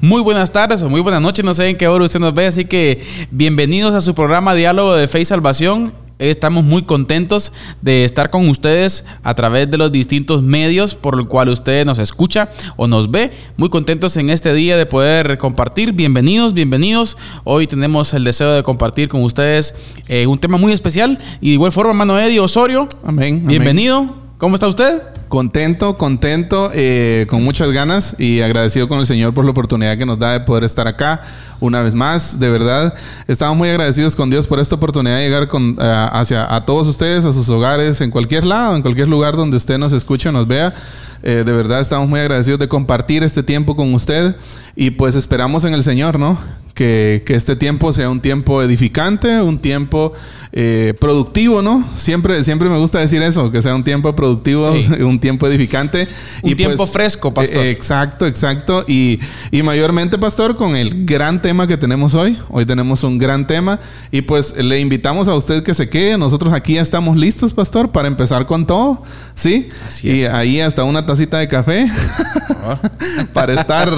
muy buenas tardes o muy buenas noches, no sé en qué hora usted nos ve, así que bienvenidos a su programa Diálogo de Fe y Salvación. Estamos muy contentos de estar con ustedes a través de los distintos medios por el cual usted nos escucha o nos ve. Muy contentos en este día de poder compartir. Bienvenidos, bienvenidos. Hoy tenemos el deseo de compartir con ustedes eh, un tema muy especial y de igual forma, hermano Eddie Osorio. Amén. Bienvenido. ¿Cómo está usted? Contento, contento, eh, con muchas ganas y agradecido con el Señor por la oportunidad que nos da de poder estar acá una vez más. De verdad, estamos muy agradecidos con Dios por esta oportunidad de llegar con, eh, hacia a todos ustedes, a sus hogares, en cualquier lado, en cualquier lugar donde usted nos escuche nos vea. Eh, de verdad estamos muy agradecidos de compartir este tiempo con usted y pues esperamos en el Señor, ¿no? Que, que este tiempo sea un tiempo edificante, un tiempo eh, productivo, ¿no? Siempre, siempre me gusta decir eso, que sea un tiempo productivo, un tiempo edificante. Un tiempo pues, fresco, pastor. Eh, exacto, exacto. Y, y mayormente, pastor, con el gran tema que tenemos hoy. Hoy tenemos un gran tema y pues le invitamos a usted que se quede. Nosotros aquí ya estamos listos, pastor, para empezar con todo, ¿sí? Y ahí hasta una tacita de café para estar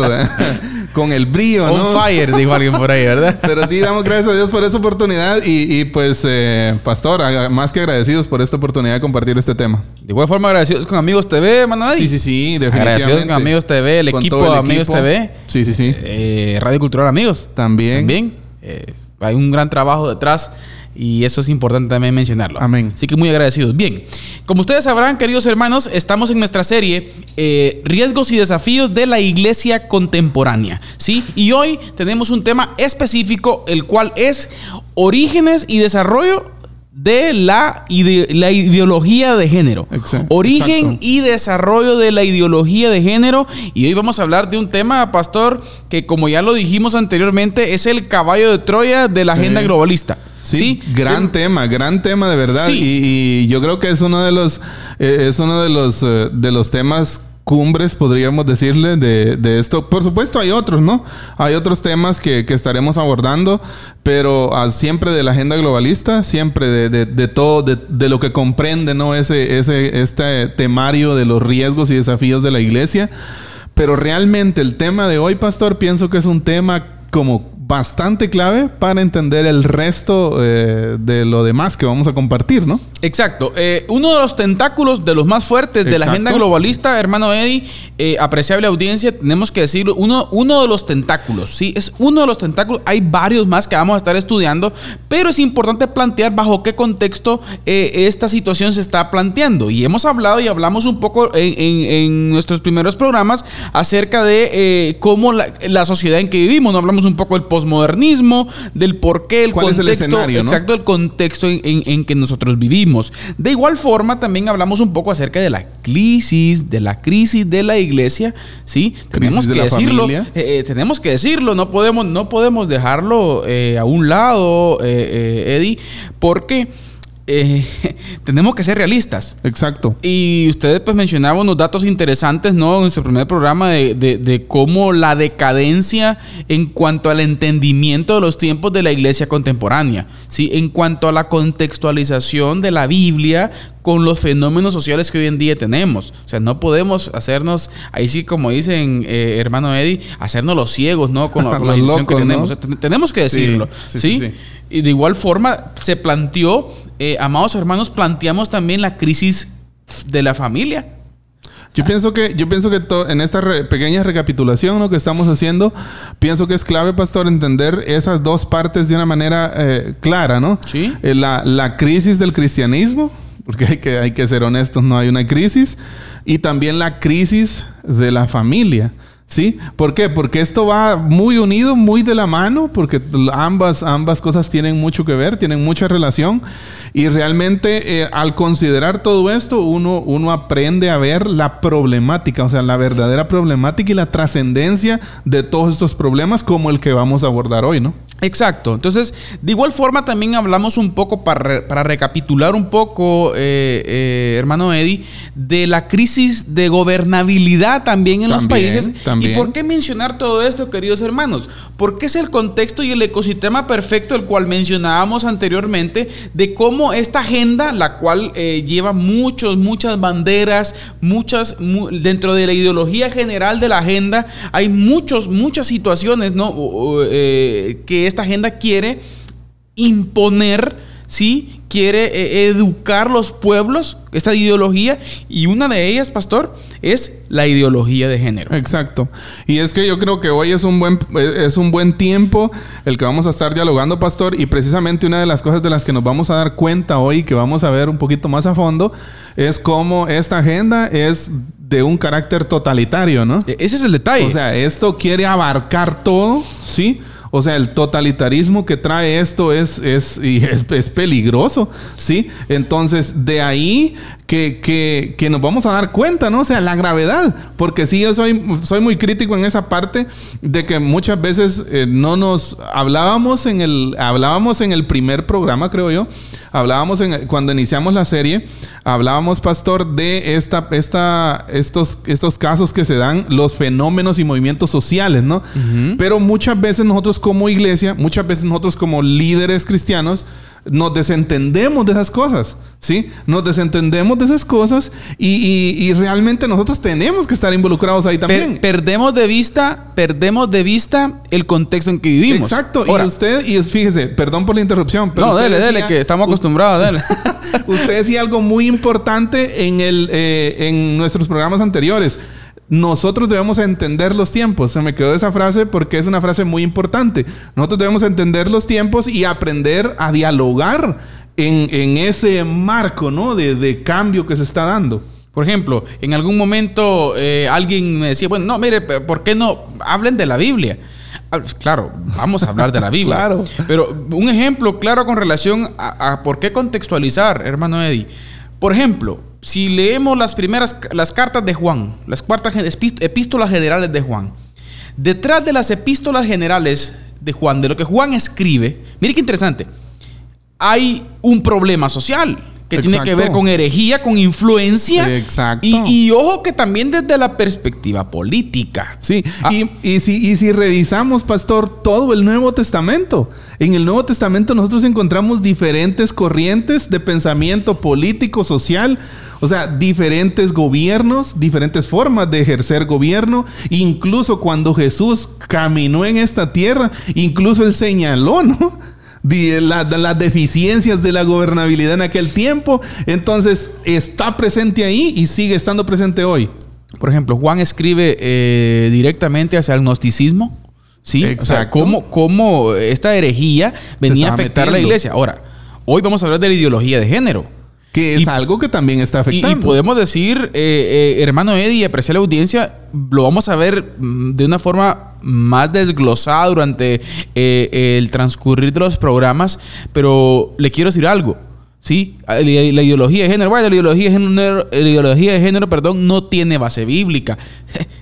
con el brío, ¿no? On fire, dijo alguien por ahí, ¿verdad? Pero sí, damos gracias a Dios por esa oportunidad y, pues, eh, pastor, más que agradecidos por esta oportunidad de compartir este tema. De igual forma, agradecidos con Amigos TV, Manuel. Sí, sí, sí, definitivamente. Agradecidos con Amigos TV, el equipo de Amigos TV. Sí, sí, sí. Eh, Radio Cultural Amigos. También. También. Eh, hay un gran trabajo detrás y eso es importante también mencionarlo. Amén. Así que muy agradecidos. Bien, como ustedes sabrán, queridos hermanos, estamos en nuestra serie eh, Riesgos y desafíos de la iglesia contemporánea. ¿sí? Y hoy tenemos un tema específico, el cual es orígenes y desarrollo de la, la ideología de género. Origen y desarrollo de la ideología de género. Y hoy vamos a hablar de un tema, pastor, que como ya lo dijimos anteriormente, es el caballo de Troya de la agenda globalista. Sí, gran tema, gran tema de verdad. Y, yo creo que es uno de los, eh, es uno de los, eh, de los temas cumbres, podríamos decirle, de, esto. Por supuesto, hay otros, ¿no? Hay otros temas que, estaremos abordando, pero ah, siempre de la agenda globalista, siempre de, todo, de, lo que comprende, ¿no? Ese, ese, este temario de los riesgos y desafíos de la iglesia. Pero realmente el tema de hoy, pastor, pienso que es un tema como bastante clave para entender el resto eh, de lo demás que vamos a compartir, ¿no? Exacto. Eh, uno de los tentáculos de los más fuertes de la agenda globalista, hermano Eddie, eh, apreciable audiencia, tenemos que decirlo, uno, uno de los tentáculos, ¿sí? Es uno de los tentáculos, hay varios más que vamos a estar estudiando, pero es importante plantear bajo qué contexto esta situación se está planteando. Y hemos hablado y hablamos un poco en, nuestros primeros programas acerca de cómo la, la, sociedad en que vivimos, no hablamos un poco del post modernismo del por qué, el contexto, exacto, el contexto en, que nosotros vivimos. De igual forma, también hablamos un poco acerca de la crisis, de la crisis de la iglesia, ¿sí? tenemos que decirlo, eh, eh, tenemos que decirlo, no podemos, no podemos dejarlo eh, a un lado, Eddie, porque eh, tenemos que ser realistas. Exacto. Y ustedes pues mencionaban unos datos interesantes, ¿no? En su primer programa de, cómo la decadencia en cuanto al entendimiento de los tiempos de la iglesia contemporánea, ¿sí? En cuanto a la contextualización de la Biblia con los fenómenos sociales que hoy en día tenemos. O sea, no podemos hacernos, ahí sí como dicen eh, hermano Eddie, hacernos los ciegos, ¿no? Con, la ilusión que tenemos. tenemos que decirlo, ¿sí? Y de igual forma se planteó, eh, amados hermanos, planteamos también la crisis de la familia. Yo pienso que, yo pienso que en esta pequeña recapitulación ¿no? que estamos haciendo, pienso que es clave, pastor, entender esas dos partes de una manera eh, clara, ¿no? Sí. Eh, la, la, crisis del cristianismo, porque hay que, hay que ser honestos, no hay una crisis, y también la crisis de la familia. ¿Sí? ¿Por qué? Porque esto va muy unido, muy de la mano, porque ambas, ambas cosas tienen mucho que ver, tienen mucha relación. Y realmente eh, al considerar todo esto, uno, uno aprende a ver la problemática, o sea, la verdadera problemática y la trascendencia de todos estos problemas como el que vamos a abordar hoy, ¿no? Exacto. Entonces, de igual forma también hablamos un poco, para, para recapitular un poco, eh, eh, hermano Eddie, de la crisis de gobernabilidad también en los países. ¿Y por qué mencionar todo esto, queridos hermanos? Porque es el contexto y el ecosistema perfecto el cual mencionábamos anteriormente de cómo esta agenda, la cual eh, lleva muchos, muchas banderas, muchas, dentro de la ideología general de la agenda, hay muchos, muchas situaciones, ¿no? que esta agenda quiere imponer, ¿sí? Quiere eh, educar los pueblos, esta ideología, y una de ellas, pastor, es la ideología de género. Exacto. Y es que yo creo que hoy es un buen, eh, es un buen tiempo el que vamos a estar dialogando, pastor, y precisamente una de las cosas de las que nos vamos a dar cuenta hoy, que vamos a ver un poquito más a fondo, es cómo esta agenda es de un carácter totalitario, ¿no? E-, ese es el detalle. O sea, esto quiere abarcar todo, ¿sí? O sea, el totalitarismo que trae esto es, es, es, peligroso, ¿sí? Entonces, de ahí que, que, que, nos vamos a dar cuenta, ¿no? O sea, la gravedad. Porque sí, yo soy, soy muy crítico en esa parte de que muchas veces eh, no nos hablábamos en el, hablábamos en el primer programa, creo yo, hablábamos en, cuando iniciamos la serie, hablábamos, pastor, de esta, esta, estos, estos casos que se dan, los fenómenos y movimientos sociales, ¿no? Pero muchas veces nosotros como iglesia, muchas veces nosotros como líderes cristianos, nos desentendemos de esas cosas, ¿sí? Nos desentendemos de esas cosas y, realmente nosotros tenemos que estar involucrados ahí también. perdemos de vista, perdemos de vista el contexto en que vivimos. Exacto. y usted, y fíjese, perdón por la interrupción, pero no, dele, dele, que estamos acostumbrados, dele. usted decía algo muy importante en el, eh, en nuestros programas anteriores nosotros debemos entender los tiempos. Se me quedó esa frase porque es una frase muy importante. Nosotros debemos entender los tiempos y aprender a dialogar en, ese marco ¿no? de, cambio que se está dando. Por ejemplo, en algún momento eh, alguien me decía, bueno, no, mire, ¿por qué no hablen de la Biblia? Claro, vamos a hablar de la Biblia. claro. Pero un ejemplo claro con relación a, a por qué contextualizar, hermano Eddie. Por ejemplo, si leemos las primeras, las cartas de Juan, las cuartas epístolas generales de Juan, detrás de las epístolas generales de Juan, de lo que Juan escribe, mire qué interesante, hay un problema social que tiene que ver con herejía, con influencia. Exacto. Y, ojo que también desde la perspectiva política. Sí, ah. y, si, y si revisamos, pastor, todo el Nuevo Testamento, en el Nuevo Testamento nosotros encontramos diferentes corrientes de pensamiento político, social, o sea, diferentes gobiernos, diferentes formas de ejercer gobierno. Incluso cuando Jesús caminó en esta tierra, incluso él señaló, ¿no? Las deficiencias de la gobernabilidad en aquel tiempo. Entonces, está presente ahí y sigue estando presente hoy. Por ejemplo, Juan escribe eh, directamente hacia el gnosticismo. ¿Sí? O sea, cómo, esta herejía venía a afectar la iglesia. Ahora, hoy vamos a hablar de la ideología de género. Que es algo que también está afectando. Y, podemos decir, eh, eh, hermano Eddie, apreciar la audiencia, lo vamos a ver mm, de una forma más desglosada durante eh, el transcurrir de los programas, pero le quiero decir algo. ¿sí? La, ideología de género, bueno, la ideología de género, la ideología de género, perdón, no tiene base bíblica.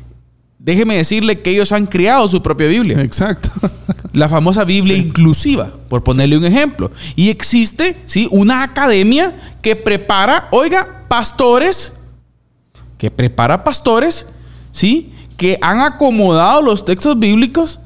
Déjeme decirle que ellos han creado su propia Biblia. Exacto. La famosa Biblia inclusiva, por ponerle un ejemplo. Y existe, ¿sí? Una academia que prepara, oiga, pastores, que prepara pastores, ¿sí? Que han acomodado los textos bíblicos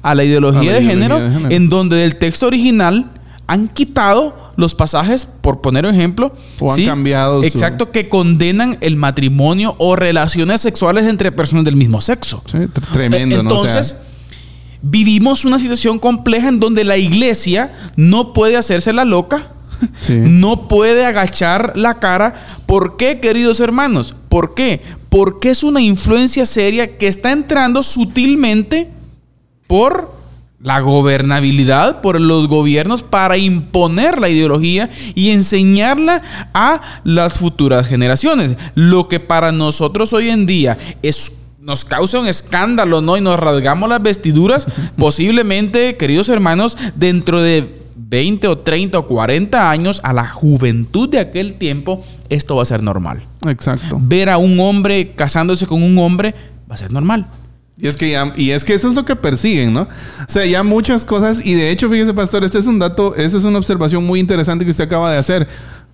a la ideología, de, género, de género, en donde del texto original han quitado los pasajes, por poner un ejemplo, o han cambiado. Exacto, que condenan el matrimonio o relaciones sexuales entre personas del mismo sexo. Sí, tremendo, Entonces, vivimos una situación compleja en donde la iglesia no puede hacerse la loca. No puede agachar la cara. ¿Por qué, queridos hermanos? ¿Por qué? Porque es una influencia seria que está entrando sutilmente por la gobernabilidad por los gobiernos para imponer la ideología y enseñarla a las futuras generaciones. Lo que para nosotros hoy en día es nos causa un escándalo, ¿no? Y nos rasgamos las vestiduras, posiblemente, queridos hermanos, dentro de 20 o 30 o 40 años, a la juventud de aquel tiempo, esto va a ser normal. Exacto. Ver a un hombre casándose con un hombre va a ser normal. Y es que y es que eso es lo que persiguen, ¿no? O sea, ya muchas cosas, y de hecho, fíjese, pastor, este es un dato, esa es una observación muy interesante que usted acaba de hacer,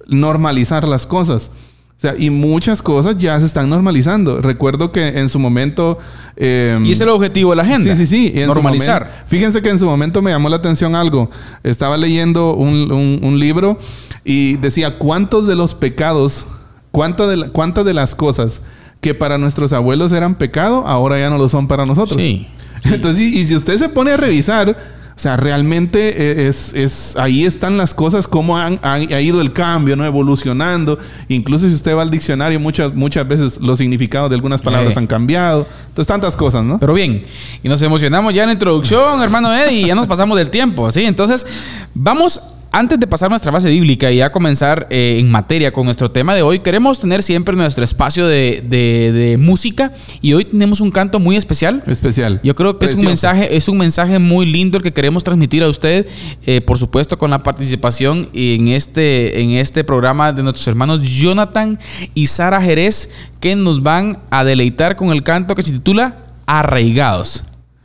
normalizar las cosas. O sea, y muchas cosas ya se están normalizando. Recuerdo que en su momento... Em, y ese es el objetivo de la agenda. Sí, sí, sí. normalizar. fíjense que en su momento me llamó la atención algo. Estaba leyendo un, libro y decía, ¿cuántos de los pecados, cuántas de, cuántas de las cosas que para nuestros abuelos eran pecado, ahora ya no lo son para nosotros? Sí. Entonces, y si usted se pone a revisar o sea, realmente eh, es, es, ahí están las cosas, cómo han, ha ido el cambio, ¿no? Evolucionando. Incluso si usted va al diccionario, muchas, muchas veces los significados de algunas palabras han cambiado. Entonces, tantas cosas, ¿no? Pero bien, y nos emocionamos ya en la introducción, hermano Eddie, y ya nos pasamos del tiempo, ¿sí? Entonces, vamos antes de pasar nuestra base bíblica y ya comenzar eh, en materia con nuestro tema de hoy, queremos tener siempre nuestro espacio de, música y hoy tenemos un canto muy especial. Especial. Yo creo que es un mensaje, es un mensaje muy lindo el que queremos transmitir a usted, eh, por supuesto con la participación en este, en este programa de nuestros hermanos Jonathan y Sara Jerez, que nos van a deleitar con el canto que se titula Arraigados.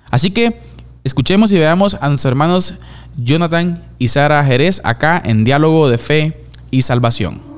Así que escuchemos y veamos a nuestros hermanos Jonathan y Sara Jerez acá en Diálogo de Fe y Salvación.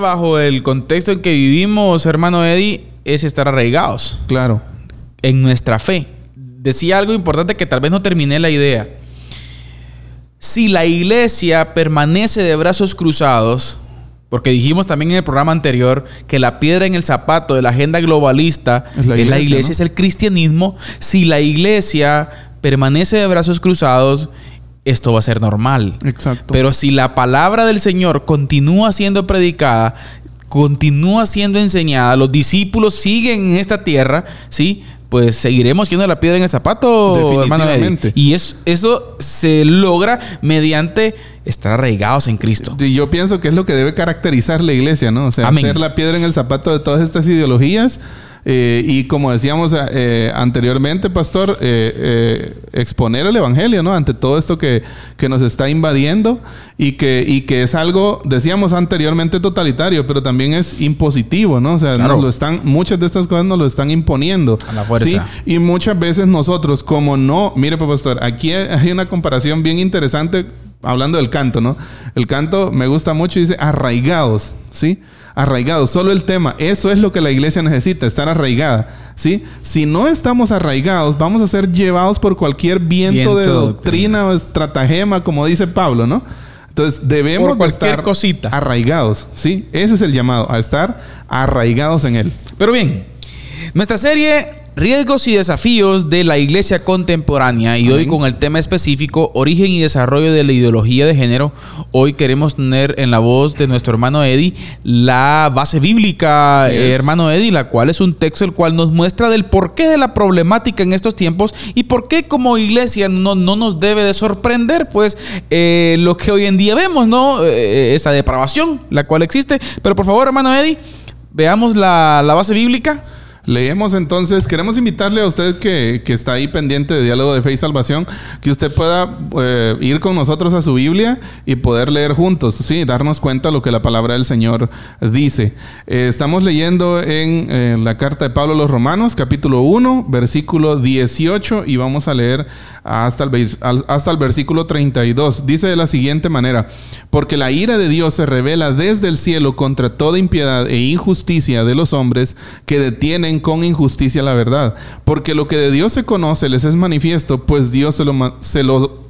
Bajo el contexto en que vivimos, hermano Eddie, es estar arraigados. Claro. En nuestra fe. Decía algo importante que tal vez no terminé la idea. Si la iglesia permanece de brazos cruzados, porque dijimos también en el programa anterior que la piedra en el zapato de la agenda globalista es la iglesia, es, el cristianismo. Si la iglesia permanece de brazos cruzados, esto va a ser normal. Exacto. Pero si la palabra del Señor continúa siendo predicada, continúa siendo enseñada, los discípulos siguen en esta tierra, ¿sí? Pues seguiremos yendo la piedra en el zapato, hermano. Y es, eso se logra mediante estar arraigados en Cristo. Y yo pienso que es lo que debe caracterizar la iglesia, ¿no? O sea, hacer la piedra en el zapato de todas estas ideologías eh, y como decíamos eh, anteriormente, pastor, eh, exponer el Evangelio, ¿no? Ante todo esto que, nos está invadiendo y que, y que es algo, decíamos anteriormente, totalitario, pero también es impositivo, ¿no? O sea, nos lo están, muchas de estas cosas nos lo están imponiendo. A la fuerza. Y muchas veces nosotros, como no, mire, pues, pastor, aquí hay una comparación bien interesante hablando del canto, ¿no? El canto me gusta mucho y dice arraigados, ¿sí? Arraigados. Solo el tema, eso es lo que la iglesia necesita, estar arraigada. ¿sí? Si no estamos arraigados, vamos a ser llevados por cualquier viento, de doctrina o estratagema, como dice Pablo, ¿no? Entonces debemos estar cosita. arraigados, ¿sí? Ese es el llamado, a estar arraigados en él. Pero bien, nuestra serie Riesgos y desafíos de la iglesia contemporánea y hoy con el tema específico origen y desarrollo de la ideología de género, hoy queremos tener en la voz de nuestro hermano Eddie la base bíblica, hermano Eddie, la cual es un texto el cual nos muestra del porqué de la problemática en estos tiempos y por qué como iglesia no, no nos debe de sorprender pues eh, lo que hoy en día vemos, ¿no? Eh, esa depravación la cual existe. Pero por favor, hermano Eddie, veamos la, la base bíblica. Leemos entonces, queremos invitarle a usted que, está ahí pendiente de Diálogo de Fe y Salvación, que usted pueda eh, ir con nosotros a su Biblia y poder leer juntos, sí, darnos cuenta lo que la palabra del Señor dice. Eh, estamos leyendo en la carta de Pablo a los Romanos, capítulo 1, versículo 18, y vamos a leer hasta el, hasta el versículo 32. Dice de la siguiente manera, porque la ira de Dios se revela desde el cielo contra toda impiedad e injusticia de los hombres que detienen con injusticia la verdad. Porque lo que de Dios se conoce les es manifiesto, pues Dios se lo, se lo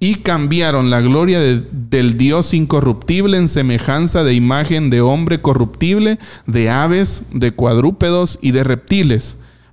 y cambiaron la gloria del Dios incorruptible en semejanza de imagen de hombre corruptible, de aves, de cuadrúpedos y de reptiles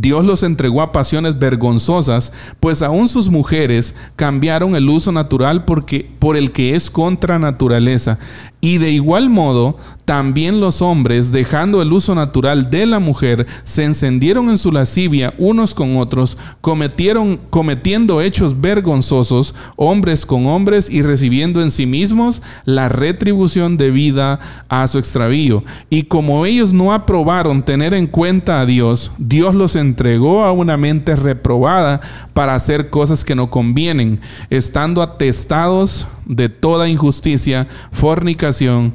Dios los entregó a pasiones vergonzosas, pues aún sus mujeres cambiaron el uso natural porque, por el que es contra naturaleza. Y de igual modo, también los hombres, dejando el uso natural de la mujer, se encendieron en su lascivia unos con otros, cometieron, cometiendo hechos vergonzosos, hombres con hombres, y recibiendo en sí mismos la retribución debida a su extravío. Y como ellos no aprobaron tener en cuenta a Dios, Dios los entregó a una mente reprobada para hacer cosas que no convienen, estando atestados de toda injusticia, fornicación,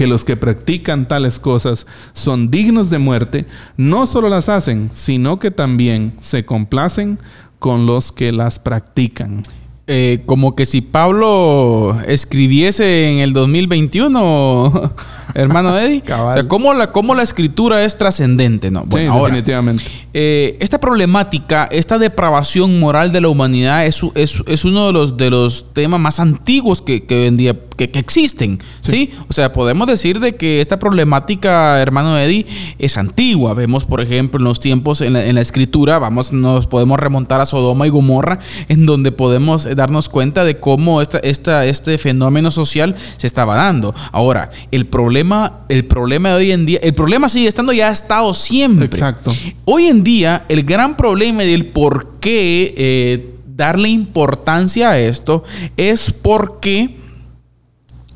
que los que practican tales cosas son dignos de muerte, no solo las hacen, sino que también se complacen con los que las practican. eh, como que si Pablo escribiese en el 2021, hermano Eddie. O sea, ¿cómo la, cómo la escritura es trascendente, ¿no? Bueno, sí, definitivamente. Eh, esta problemática, esta depravación moral de la humanidad es, es, es uno de los, de los temas más antiguos que, que hoy en día que, existen, sí. O sea, podemos decir de que esta problemática, hermano Eddie, es antigua. Vemos, por ejemplo, en los tiempos en la, en la escritura, vamos, nos podemos remontar a Sodoma y Gomorra, en donde podemos darnos cuenta de cómo esta, esta, este fenómeno social se estaba dando. Ahora, el problema, el problema de hoy en día, el problema sigue estando, ya ha estado siempre. Exacto. Hoy en día, el gran problema del por qué eh, darle importancia a esto es porque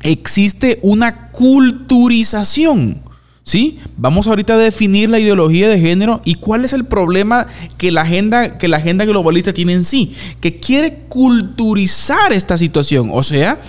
existe una culturización. ¿Sí? Vamos ahorita a definir la ideología de género y cuál es el problema que la agenda, que la agenda globalista tiene en sí, que quiere culturizar esta situación. O sea,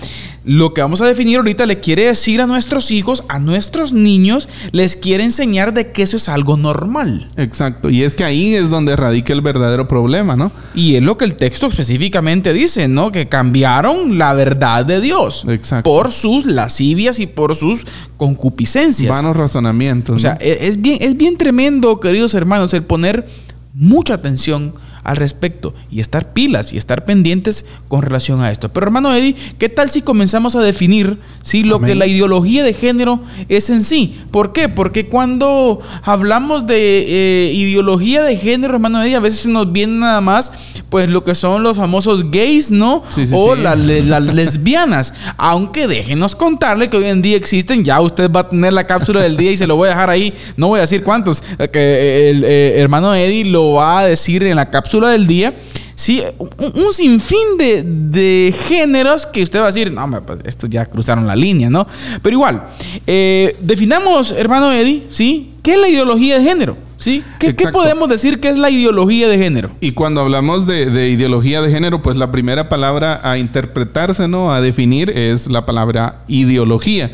lo que vamos a definir ahorita le quiere decir a nuestros hijos, a nuestros niños, les quiere enseñar de que eso es algo normal. Exacto. Y es que ahí es donde radica el verdadero problema, ¿no? Y es lo que el texto específicamente dice, ¿no? Que cambiaron la verdad de Dios. Exacto. Por sus lascivias y por sus concupiscencias. Vanos razonamientos. O sea, e-, es bien, es bien tremendo, queridos hermanos, el poner mucha atención al respecto y estar pilas y estar pendientes con relación a esto. Pero hermano Eddie, ¿qué tal si comenzamos a definir si lo que la ideología de género es en sí? ¿Por qué? Porque cuando hablamos de eh, ideología de género, hermano Eddie, a veces nos viene nada más pues lo que son los famosos gays, ¿no? o las lesbianas. Aunque déjenos contarle que hoy en día existen, ya usted va a tener la cápsula del día y se lo voy a dejar ahí, no voy a decir cuántos, que el eh, hermano Eddie lo va a decir en la cápsula del día, sí, un, sinfín de, géneros que usted va a decir, no, pues estos ya cruzaron la línea, ¿no? Pero igual, eh, definamos, hermano Eddie, ¿sí? ¿Qué es la ideología de género? ¿Sí? ¿Qué, podemos decir que es la ideología de género? Y cuando hablamos de, de, ideología de género, pues la primera palabra a interpretarse, ¿no? A definir es la palabra ideología.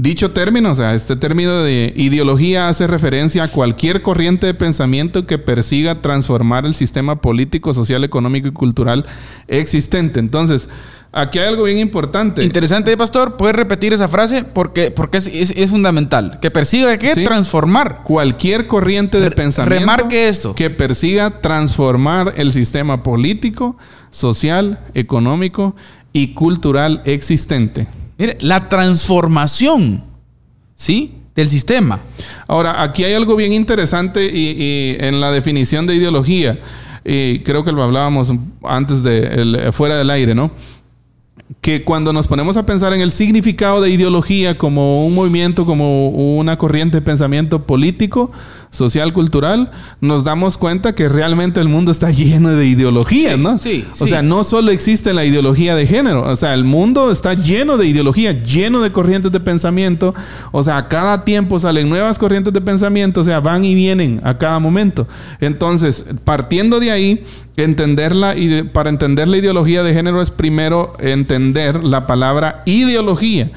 Dicho término, o sea, este término de ideología hace referencia a cualquier corriente de pensamiento que persiga transformar el sistema político, social, económico y cultural existente. Entonces, aquí hay algo bien importante. Interesante, pastor. ¿Puedes repetir esa frase? Porque, porque es, fundamental. Que persiga qué? Transformar. Cualquier corriente de pensamiento. Remarque esto. Que persiga transformar el sistema político, social, económico y cultural existente. Mire, la transformación, ¿sí? Del sistema. Ahora, aquí hay algo bien interesante y, en la definición de ideología. Y creo que lo hablábamos antes de fuera del aire, ¿no? que cuando nos ponemos a pensar en el significado de ideología como un movimiento, como una corriente de pensamiento político, social, cultural, nos damos cuenta que realmente el mundo está lleno de ideologías, ¿no? Sí, O sea, no solo existe la ideología de género, o sea, el mundo está lleno de ideología, lleno de corrientes de pensamiento, o sea, a cada tiempo salen nuevas corrientes de pensamiento, o sea, van y vienen a cada momento. Entonces, partiendo de ahí, entenderla y para entender la ideología de género es primero entender la palabra ideología.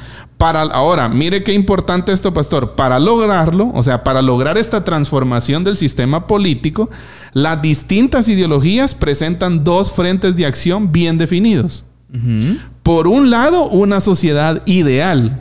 Para, ahora, mire qué importante esto, pastor. Para lograrlo, o sea, para lograr esta transformación del sistema político, las distintas ideologías presentan dos frentes de acción bien definidos. Por un lado, una sociedad ideal.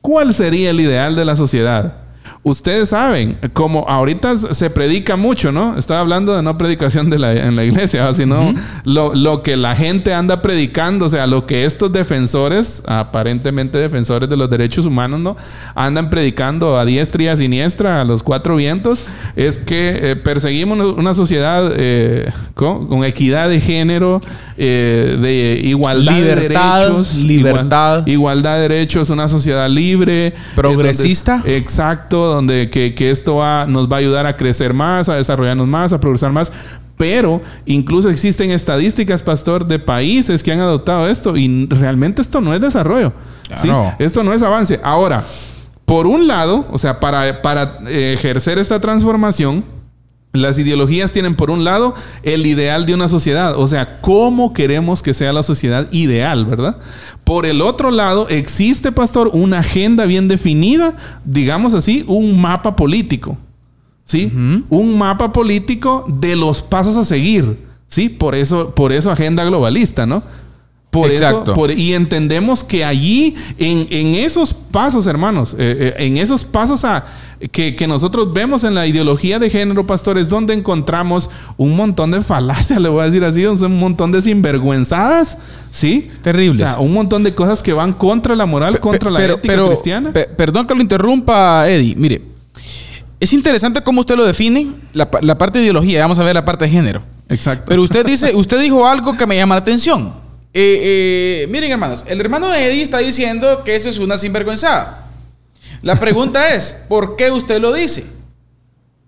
¿Cuál sería el ideal de la sociedad? Ustedes saben, como ahorita se predica mucho, ¿no? Estaba hablando de no predicación de la, en la iglesia, sino lo, lo, que la gente anda predicando, o sea, lo que estos defensores, aparentemente defensores de los derechos humanos, ¿no? Andan predicando a diestra y a siniestra, a los cuatro vientos, es que eh, perseguimos una sociedad eh, con, equidad de género, eh, de igualdad de derechos. Libertad. igualdad de derechos, una sociedad libre. Progresista. exacto donde que, esto va, nos va a ayudar a crecer más, a desarrollarnos más, a progresar más. Pero incluso existen estadísticas, pastor, de países que han adoptado esto y realmente esto no es desarrollo. Esto no es avance. Ahora, por un lado, o sea, para, para ejercer esta transformación, las ideologías tienen por un lado el ideal de una sociedad, o sea, cómo queremos que sea la sociedad ideal, ¿verdad? Por el otro lado, existe, pastor, una agenda bien definida, digamos así, un mapa político, ¿sí? Un mapa político de los pasos a seguir. Sí, por eso, por eso agenda globalista, ¿no? Por Exacto. Eso, por- y entendemos que allí, en, en esos pasos, hermanos, eh, eh, en esos pasos a, que, que nosotros vemos en la ideología de género, pastores, donde encontramos un montón de falacias, le voy a decir así, un montón de sinvergüenzadas, ¿sí? Terribles. O sea, un montón de cosas que van contra la moral, contra la pero, ética pero, cristiana. pe- perdón que lo interrumpa, Eddie. Mire, es interesante cómo usted lo define, la, la parte de ideología. Vamos a ver la parte de género. Exacto. Pero usted dice, usted dijo algo que me llama la atención. Eh, eh, miren, hermanos, el hermano Eddie está diciendo que eso es una sinvergüenzada. La pregunta es, ¿por qué usted lo dice?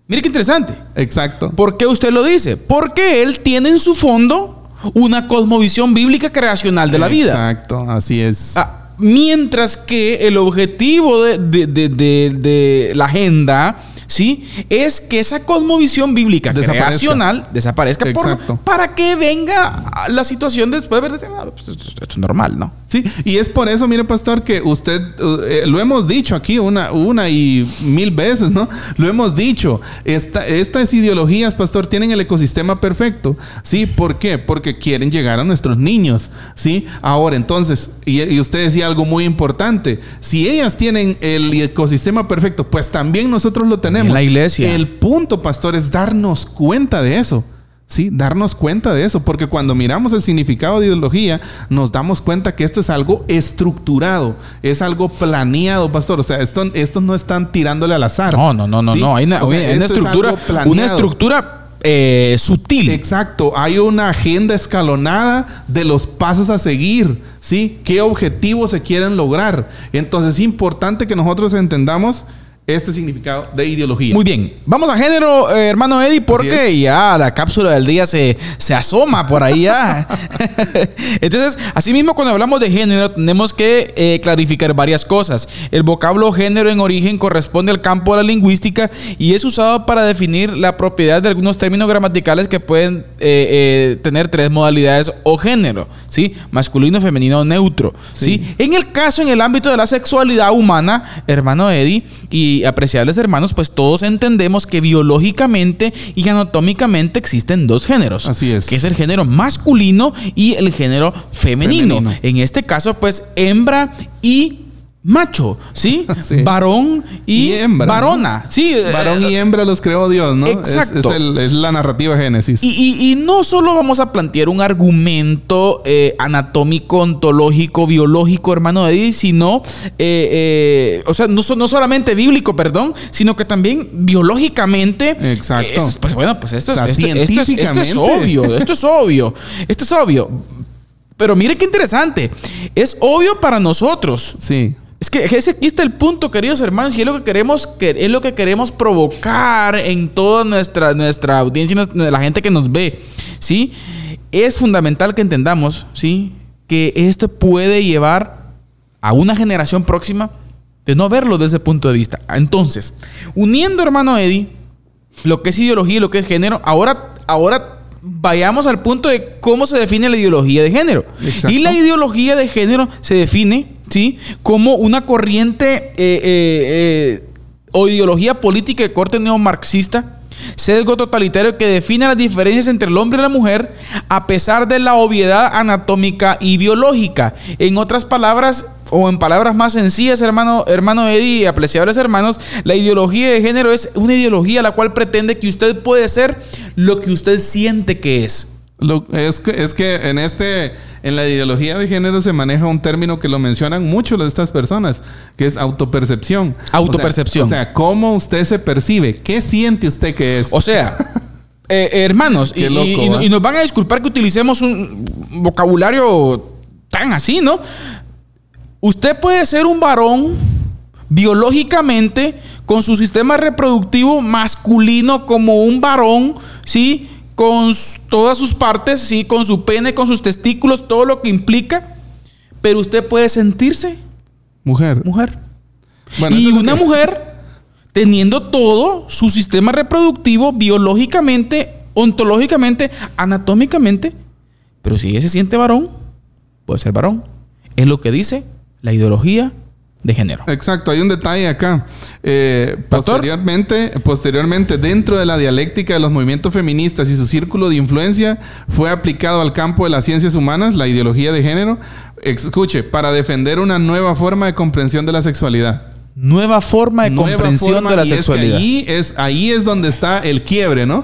Mire qué interesante. Exacto. ¿Por qué usted lo dice? Porque él tiene en su fondo una cosmovisión bíblica creacional de la vida. Exacto, así es. Ah, mientras que el objetivo de, de- de- de- de la agenda, ¿sí? Es que esa cosmovisión bíblica Desaparezca. creacional desaparezca por- para que venga la situación después de ver, ah, pues, esto, esto es normal, ¿no? Sí, y es por eso, mire, pastor, que usted, eh, lo hemos dicho aquí una, una y mil veces, ¿no? Lo hemos dicho. Esta, estas ideologías, pastor, tienen el ecosistema perfecto. ¿Sí? ¿Por qué? Porque quieren llegar a nuestros niños. ¿Sí? Ahora, entonces, y, y usted decía algo muy importante. Si ellas tienen el ecosistema perfecto, pues también nosotros lo tenemos. La iglesia. El punto, pastor, es darnos cuenta de eso. Sí, darnos cuenta de eso, porque cuando miramos el significado de ideología, nos damos cuenta que esto es algo estructurado, es algo planeado, pastor. O sea, esto, estos no están tirándole al azar. No, no, no, no, ¿Sí? no. Hay una, O sea, hay una esto es estructura, una estructura eh, sutil. Exacto, hay una agenda escalonada de los pasos a seguir, ¿sí? ¿Qué objetivos se quieren lograr? Entonces es importante que nosotros entendamos este significado de ideología. Muy bien, vamos a género, eh, hermano Eddie, porque ya la cápsula del día se, se asoma por ahí ya. Entonces, asimismo, cuando hablamos de género, tenemos que eh, clarificar varias cosas. El vocablo género en origen corresponde al campo de la lingüística y es usado para definir la propiedad de algunos términos gramaticales que pueden eh, tener tres modalidades o género, ¿sí? Masculino, femenino neutro, ¿sí? En el caso, en el ámbito de la sexualidad humana, hermano Eddie y apreciables hermanos, pues todos entendemos que biológicamente y anatómicamente existen dos géneros. Así es. Que es el género masculino y el género femenino. Femenino. En este caso, pues hembra y macho, ¿sí? Sí. Varón y, Y hembra, ¿no? varona, ¿sí? Varón y hembra los creó Dios, ¿no? Exacto. Es, el- es la narrativa Génesis. Y, y- y no solo vamos a plantear un argumento eh, anatómico, ontológico, biológico, hermano Eddie, sino, eh, eh, o sea, no, no solamente bíblico, perdón, sino que también biológicamente. Exacto. eh, es- pues bueno, pues esto, O sea, es, esto- esto es- esto es obvio, esto es obvio, esto es obvio. Pero mire qué interesante, es obvio para nosotros. Sí. Es que ese aquí está el punto, queridos hermanos, y es lo que queremos, que es lo que queremos provocar en toda nuestra, nuestra audiencia, la gente que nos ve, ¿sí? Es fundamental que entendamos, ¿sí? Que esto puede llevar a una generación próxima de no verlo desde ese punto de vista. Entonces, uniendo, hermano Eddie, lo que es ideología y lo que es género, ahora, ahora vayamos al punto de cómo se define la ideología de género. Exacto. Y la ideología de género se define, Como una corriente eh, eh, eh, o ideología política de corte neomarxista, sesgo totalitario que define las diferencias entre el hombre y la mujer a pesar de la obviedad anatómica y biológica. En otras palabras, o en palabras más sencillas, hermano, hermano Eddie y apreciables hermanos, la ideología de género es una ideología la cual pretende que usted puede ser lo que usted siente que es. Lo- es, que, es que en este en la ideología de género se maneja un término que lo mencionan mucho de estas personas, que es autopercepción. Autopercepción. O sea, o sea, cómo usted se percibe, qué siente usted que es. O sea, eh, hermanos, loco, ¿eh? y nos van a disculpar que utilicemos un vocabulario tan así, ¿no? Usted puede ser un varón biológicamente con su sistema reproductivo masculino como un varón, ¿sí? Con todas sus partes, ¿sí? Con su pene, con sus testículos, todo lo que implica. Pero usted puede sentirse mujer. mujer. Bueno, y una que- mujer teniendo todo su sistema reproductivo biológicamente, ontológicamente, anatómicamente, pero si ella se siente varón, puede ser varón. Es lo que dice la ideología de género. Exacto, hay un detalle acá. Eh, posteriormente, posteriormente, dentro de la dialéctica de los movimientos feministas y su círculo de influencia, fue aplicado al campo de las ciencias humanas, la ideología de género, escuche, para defender una nueva forma de comprensión de la sexualidad. Nueva forma de comprensión de la sexualidad. ahí, es, ahí es donde está el quiebre, ¿no?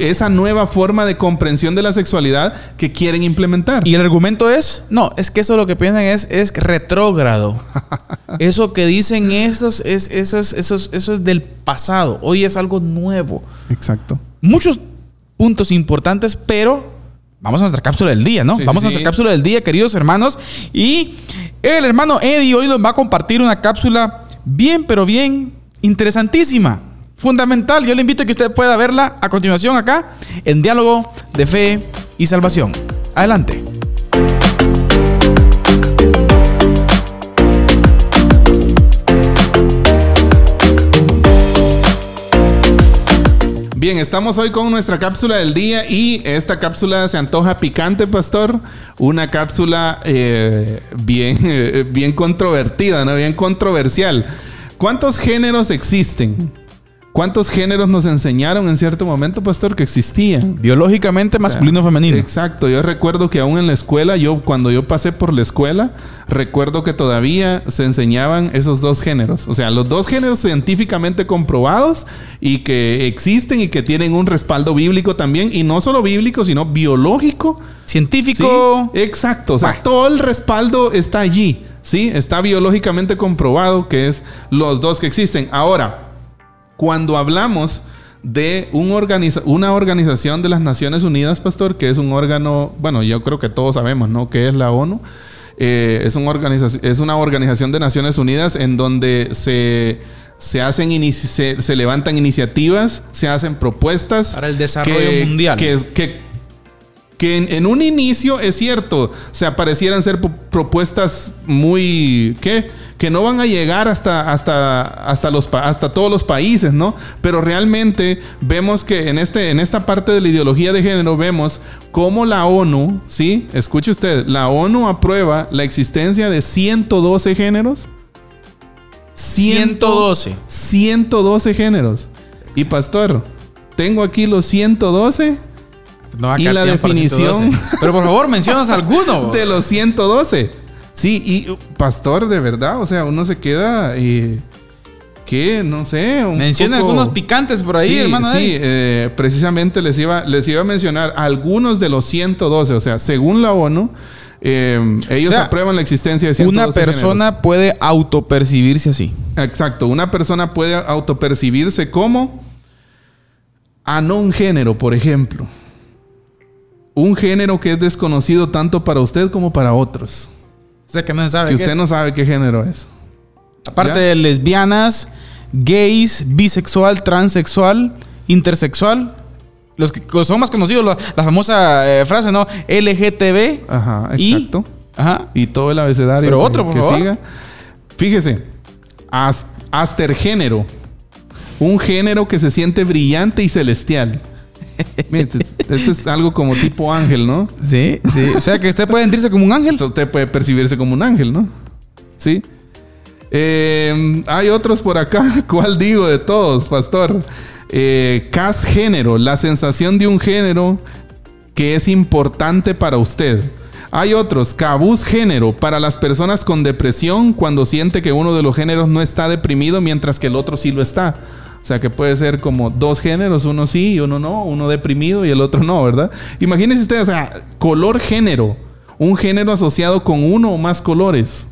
esa nueva forma de comprensión de la sexualidad que quieren implementar. Y el argumento es, no, es que eso lo que piensan es, es retrógrado. eso que dicen esos es, eso, es, eso, eso es del pasado. Hoy es algo nuevo. Exacto. Muchos puntos importantes, pero Vamos a nuestra cápsula del día, ¿no? Vamos a nuestra cápsula del día, queridos hermanos. Y el hermano Eddie hoy nos va a compartir una cápsula bien, pero bien interesantísima, fundamental. Yo le invito a que usted pueda verla a continuación acá en Diálogo de Fe y Salvación. Adelante. Bien, estamos hoy con nuestra cápsula del día y esta cápsula se antoja picante, pastor. Una cápsula eh, bien, bien controvertida, ¿no? Bien controversial. ¿Cuántos géneros existen? ¿Cuántos géneros nos enseñaron en cierto momento, pastor, que existían? Biológicamente masculino femenino. Exacto. Yo recuerdo que aún en la escuela, yo cuando yo pasé por la escuela, recuerdo que todavía se enseñaban esos dos géneros. O sea, los dos géneros científicamente comprobados y que existen y que tienen un respaldo bíblico también. Y no solo bíblico, sino biológico. Científico. exacto. O sea, todo el respaldo está allí. Sí, está biológicamente comprobado que es los dos que existen. Ahora, cuando hablamos de un una organización de las Naciones Unidas, pastor, que es un órgano, bueno, yo creo que todos sabemos, ¿no? Que es la ONU. Eh, es, un es una organización de Naciones Unidas en donde se, se hacen se, se, levantan iniciativas, se hacen propuestas. Para el desarrollo mundial. Que, que, que en, un inicio es cierto, se aparecieran ser propuestas muy, ¿qué? Que no van a llegar hasta, hasta, hasta, los, hasta todos los países, ¿no? Pero realmente vemos que en, este, en esta parte de la ideología de género vemos cómo la ONU, ¿sí? Escuche usted, la ONU aprueba la existencia de 112 géneros. 112. 112 géneros. Y pastor, tengo aquí los 112 y la definición. Pero por favor, mencionas alguno. De los 112. Sí, y pastor, de verdad, o sea, uno se queda. Eh, ¿Qué? No sé. Menciona algunos picantes por ahí, hermano. Sí, eh, precisamente les iba, les iba a mencionar algunos de los 112. O sea, según la ONU, eh, ellos aprueban la existencia de 112 Una persona puede autopercibirse así. Exacto. Una persona puede autopercibirse como un género, por ejemplo un género que es desconocido tanto para usted como para otros. O sea, que no sabe. Que usted no sabe qué género es. Aparte de lesbianas, gays, bisexual, transexual, intersexual. Los que son más conocidos, la, famosa eh, frase, ¿no? LGTB. Ajá, exacto. Y, ajá. y todo el abecedario. Pero otro, por que siga. Fíjese, astergénero. Un género que se siente brillante y celestial. Esto este es algo como tipo ángel, ¿no? Sí, sí. O sea, que usted puede sentirse como un ángel. Usted puede percibirse como un ángel, ¿no? Sí. Eh, hay otros por acá. ¿Cuál digo de todos, pastor? Eh, CAS género, la sensación de un género que es importante para usted. Hay otros, cabuz género, para las personas con depresión cuando siente que uno de los géneros no está deprimido mientras que el otro sí lo está. O sea que puede ser como dos géneros, uno sí y uno no, uno deprimido y el otro no, ¿verdad? Imagínense ustedes, o sea, color género, un género asociado con uno o más colores.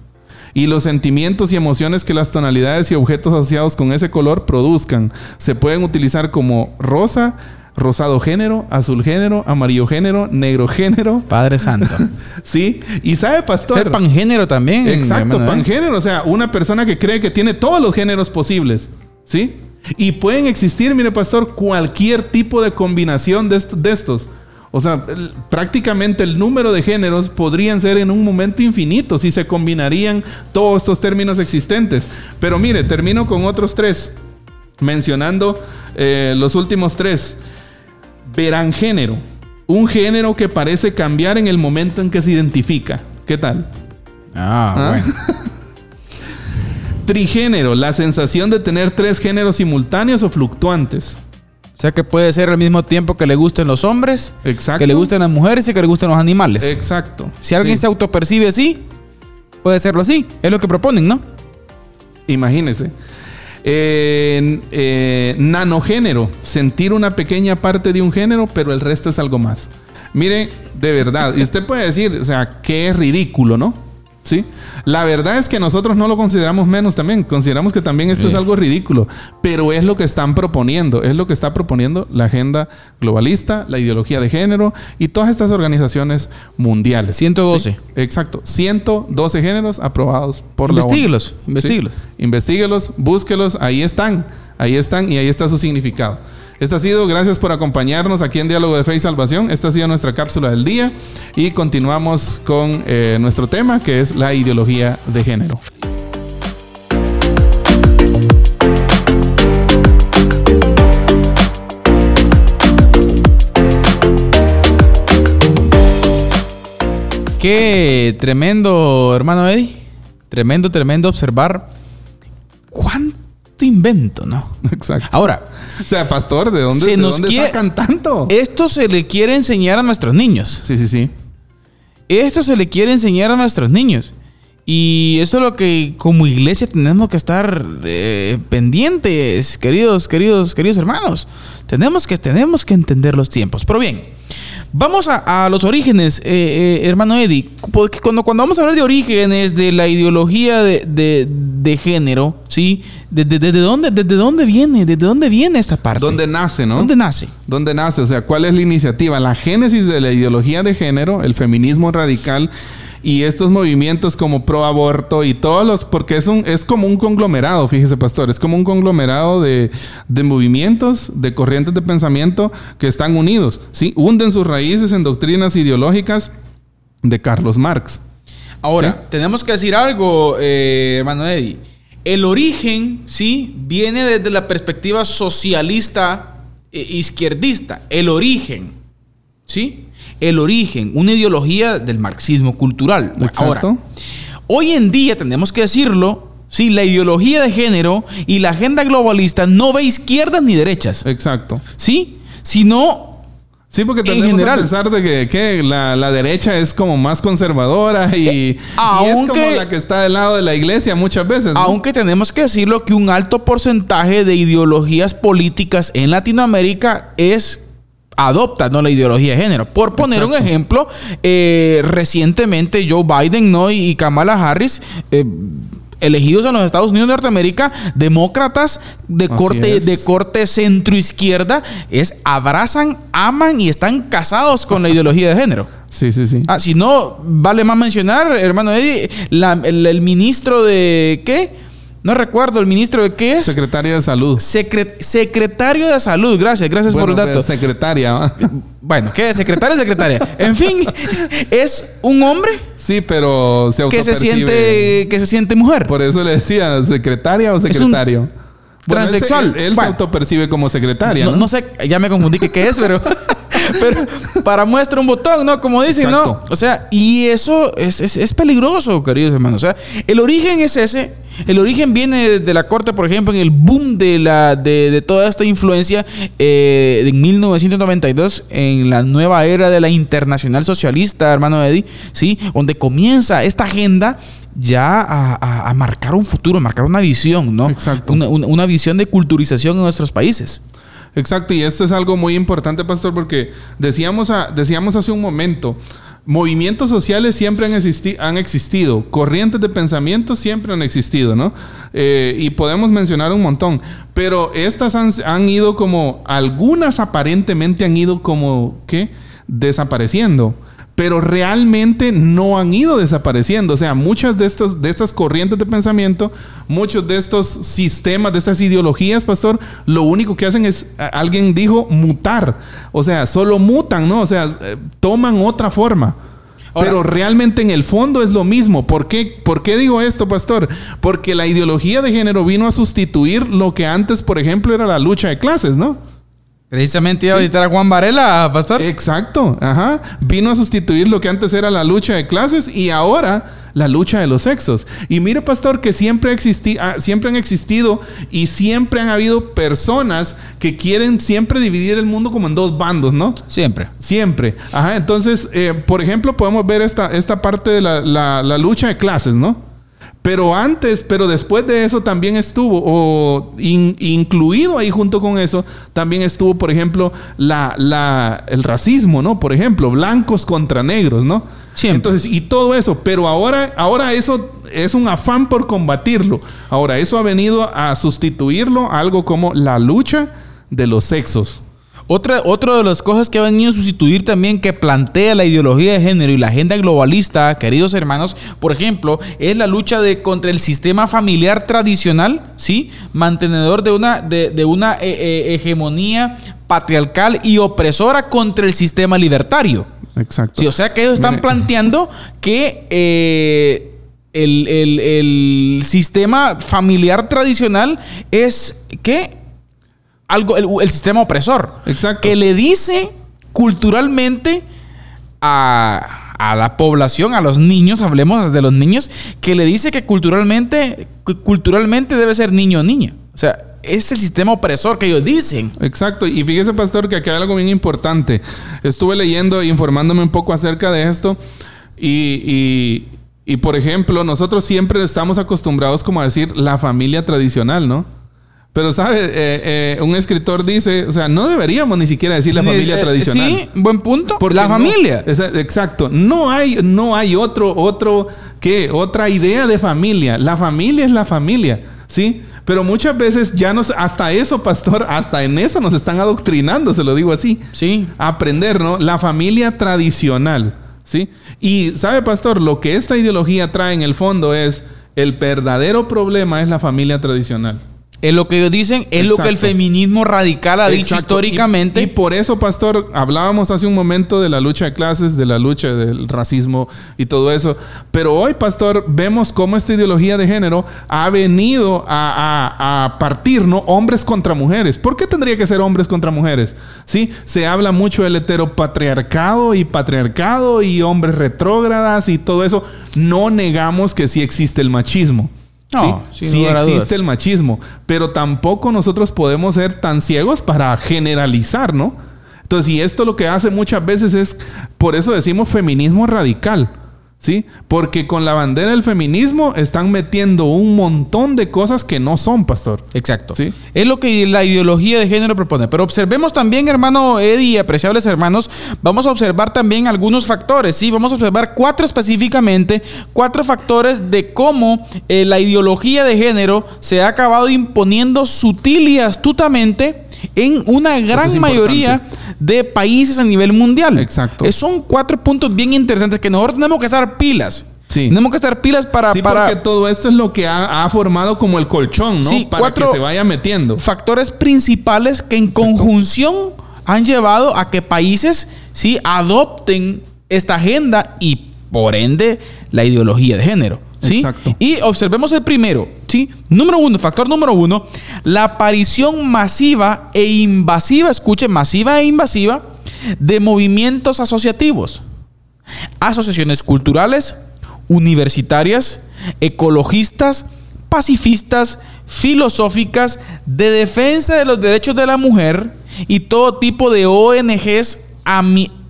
Y los sentimientos y emociones que las tonalidades y objetos asociados con ese color produzcan se pueden utilizar como rosa, rosado género, azul género, amarillo género, negro género. Padre Santo. sí, y sabe, pastor. Ser pangénero también. Exacto, ¿eh? pangénero, o sea, una persona que cree que tiene todos los géneros posibles. ¿Sí? Y pueden existir, mire pastor, cualquier tipo de combinación de, estos. O sea, prácticamente el número de géneros podrían ser en un momento infinito si se combinarían todos estos términos existentes. Pero mire, termino con otros tres, mencionando eh, los últimos tres. Verán género, un género que parece cambiar en el momento en que se identifica. ¿Qué tal? Ah, ¿Ah? bueno. Trigénero, la sensación de tener tres géneros simultáneos o fluctuantes. O sea que puede ser al mismo tiempo que le gusten los hombres, Exacto. que le gusten las mujeres y que le gusten los animales. Exacto. si alguien Sí. se autopercibe así, puede serlo así. Es lo que proponen, ¿no? Imagínese. Eh, eh, nanogénero, sentir una pequeña parte de un género, pero el resto es algo más. Mire, de verdad, y usted puede decir, o sea, que es ridículo, ¿no? Sí. La verdad es que nosotros no lo consideramos menos también. Consideramos que también esto es algo ridículo. Pero es lo que están proponiendo. Es lo que está proponiendo la agenda globalista, la ideología de género y todas estas organizaciones mundiales. 112. Sí, exacto. 112 géneros aprobados por la ONU. Investíguelos, investíguelos. Sí. Investíguelos, búsquelos, ahí están, ahí están y ahí está su significado. Este ha sido, gracias por acompañarnos aquí en Diálogo de Fe y Salvación. Esta ha sido nuestra cápsula del día y continuamos con eh, nuestro tema que es la ideología de género. Qué tremendo, hermano Eddie. Tremendo, tremendo observar cuánto invento, ¿no? Exacto. Ahora, O sea, pastor, ¿de dónde, Se de nos dónde quiere- sacan tanto? esto se le quiere enseñar a nuestros niños. Sí, sí, sí. Esto se le quiere enseñar a nuestros niños. Y eso es lo que como iglesia tenemos que estar eh, pendientes, queridos, queridos, queridos hermanos. Tenemos que, tenemos que entender los tiempos. Pero bien, vamos a, a los orígenes, eh, eh, hermano Eddie. Porque cuando, cuando vamos a hablar de orígenes, de la ideología de, de- de género, ¿sí? ¿Desde de, de dónde, desde dónde viene? ¿Desde dónde viene esta parte? ¿Dónde nace, no? ¿Dónde nace? ¿Dónde nace? O sea, ¿cuál es la iniciativa? La génesis de la ideología de género, el feminismo radical y estos movimientos como pro aborto y todos los, porque es, un, es como un conglomerado, fíjese pastor, es como un conglomerado de, de movimientos, de corrientes de pensamiento que están unidos, ¿sí? Hunden sus raíces en doctrinas ideológicas de Carlos Marx. Ahora, Sí. tenemos que decir algo, eh, hermano Eddie. El origen, sí, viene desde la perspectiva socialista e izquierdista. El origen, ¿sí? El origen, una ideología del marxismo cultural. Exacto. Ahora, hoy en día tenemos que decirlo, sí, la ideología de género y la agenda globalista no ve izquierdas ni derechas, Exacto. ¿sí? Sino Sí, porque general. a pensar de que, que la, la derecha es como más conservadora y, y es aunque- como la que está del lado de la iglesia muchas veces. ¿no? Aunque tenemos que decirlo que un alto porcentaje de ideologías políticas en Latinoamérica es adopta no la ideología de género. Por poner un ejemplo, eh, recientemente Joe Biden ¿no? y Kamala Harris eh, elegidos en los Estados Unidos de Norteamérica, demócratas de Así corte es. de corte centro izquierda, es abrazan, aman y están casados con la ideología de género. Sí, sí, sí. Ah, si no, vale más mencionar, hermano Eddie, la- el, el ministro de qué? No recuerdo, el ministro de qué es. Secretaria de Salud. Secre- secretario de salud, gracias, gracias Bueno, por el dato. de Secretaria. Bueno, ¿qué es? Secretario o secretaria. En fin, es un hombre Sí, pero se que se siente que se siente mujer. Por eso le decía, ¿secretaria o secretario? Bueno, él se- transexual. Él, él se autopercibe como secretaria, no, ¿no? no sé, ya me confundí que qué es, pero, pero para muestra un botón, ¿no? Como dicen, ¿no? O sea, y eso es, es- es peligroso, queridos hermanos. O sea, el origen es ese. El origen viene de la corte, por ejemplo, en el boom de, la, de, de toda esta influencia eh, en 1992, en la nueva era de la internacional socialista, hermano Eddie, ¿sí? Donde comienza esta agenda ya a, a- a marcar un futuro, a marcar una visión, ¿no? Exacto. Una, una- una visión de culturización en nuestros países. Exacto, y esto es algo muy importante, pastor, porque decíamos, a- decíamos hace un momento, movimientos sociales siempre han, existi- han existido, corrientes de pensamiento siempre han existido, ¿no? Eh, y podemos mencionar un montón, pero estas han, han ido como, algunas aparentemente han ido como, ¿qué? Desapareciendo. Pero realmente no han ido desapareciendo. O sea, muchas de estas, de estas corrientes de pensamiento, muchos de estos sistemas, de estas ideologías, pastor, lo único que hacen es, alguien dijo, mutar. O sea, solo mutan, ¿no? O sea, eh, toman otra forma. Ahora- Pero realmente en el fondo es lo mismo. ¿Por qué, ¿Por qué digo esto, pastor? Porque la ideología de género vino a sustituir lo que antes, por ejemplo, era la lucha de clases, ¿no? Precisamente iba a visitar a Juan Varela, pastor. Exacto, ajá. Vino a sustituir lo que antes era la lucha de clases y ahora la lucha de los sexos. Y mire, pastor, que siempre, existi ah, siempre han existido y siempre han habido personas que quieren siempre dividir el mundo como en dos bandos, ¿no? Siempre. Siempre. Ajá, entonces, eh, por ejemplo, podemos ver esta, esta parte de la, la, la lucha de clases, ¿no? Pero antes, pero después de eso también estuvo, o incluido ahí junto con eso, también estuvo, por ejemplo, la, la, el racismo, ¿no? Por ejemplo, blancos contra negros, ¿no? Entonces, y todo eso, pero ahora, ahora eso es un afán por combatirlo. Ahora, eso ha venido a sustituirlo a algo como la lucha de los sexos. Otra, de las cosas que ha venido a sustituir también que plantea la ideología de género y la agenda globalista, queridos hermanos, por ejemplo, es la lucha de, contra el sistema familiar tradicional, ¿sí? Mantenedor de una, de, una eh, eh, hegemonía patriarcal y opresora contra el sistema libertario. Exacto. Sí, o sea que ellos están planteando que eh, el, el, sistema familiar tradicional es que algo, el, sistema opresor. Exacto. Que le dice culturalmente a, a, la población, a los niños, hablemos de los niños, que le dice que culturalmente, culturalmente debe ser niño o niña. O sea, es el sistema opresor que ellos dicen. Exacto. Y fíjese, pastor, que aquí hay algo bien importante. Estuve leyendo e informándome un poco acerca de esto. Y, y, y, por ejemplo, nosotros siempre estamos acostumbrados como a decir la familia tradicional, ¿no? Pero, ¿sabes? Eh, eh, un escritor dice, o sea, no deberíamos ni siquiera decir la familia eh, tradicional. Sí, buen punto. Por la familia. exacto. No hay, no hay otro, otro, ¿qué? Otra idea de familia. La familia es la familia, ¿sí? Pero muchas veces ya nos, hasta eso, pastor, hasta en eso nos están adoctrinando, se lo digo así. Sí. Aprender, ¿no? La familia tradicional, ¿sí? Y, ¿sabe, pastor? Lo que esta ideología trae en el fondo es, el verdadero problema es la familia tradicional. Es lo que ellos dicen, es lo que el feminismo radical ha dicho históricamente. Y, por eso, pastor, hablábamos hace un momento de la lucha de clases, de la lucha del racismo y todo eso. Pero hoy, pastor, vemos cómo esta ideología de género ha venido a, a, partir, ¿no? Hombres contra mujeres. ¿Por qué tendría que ser hombres contra mujeres? Sí, se habla mucho del heteropatriarcado y patriarcado y hombres retrógradas y todo eso. No negamos que sí existe el machismo. No, sí, existe el machismo, pero tampoco nosotros podemos ser tan ciegos para generalizar, ¿no? Entonces, y esto lo que hace muchas veces es, por eso decimos feminismo radical. ¿Sí? Porque con la bandera del feminismo están metiendo un montón de cosas que no son, pastor. Exacto. ¿Sí? Es lo que la ideología de género propone. Pero observemos también, hermano Eddie y apreciables hermanos, vamos a observar también algunos factores, ¿sí? Vamos a observar cuatro específicamente, cuatro factores de cómo eh, la ideología de género se ha acabado imponiendo sutil y astutamente en una gran mayoría de países a nivel mundial. Exacto. Son cuatro puntos bien interesantes que nosotros tenemos que estar pilas. Sí. Tenemos que estar pilas para... Sí, porque todo esto es lo que ha, formado como el colchón, ¿no? Sí, para que se vaya metiendo. Factores principales que en conjunción han llevado a que países, sí, adopten esta agenda y por ende la ideología de género. ¿Sí? Exacto. Y observemos el primero, ¿sí? Número uno, factor número uno, la aparición masiva e invasiva, escuchen, masiva e invasiva, de movimientos asociativos, asociaciones culturales, universitarias, ecologistas, pacifistas, filosóficas, de defensa de los derechos de la mujer y todo tipo de ONGs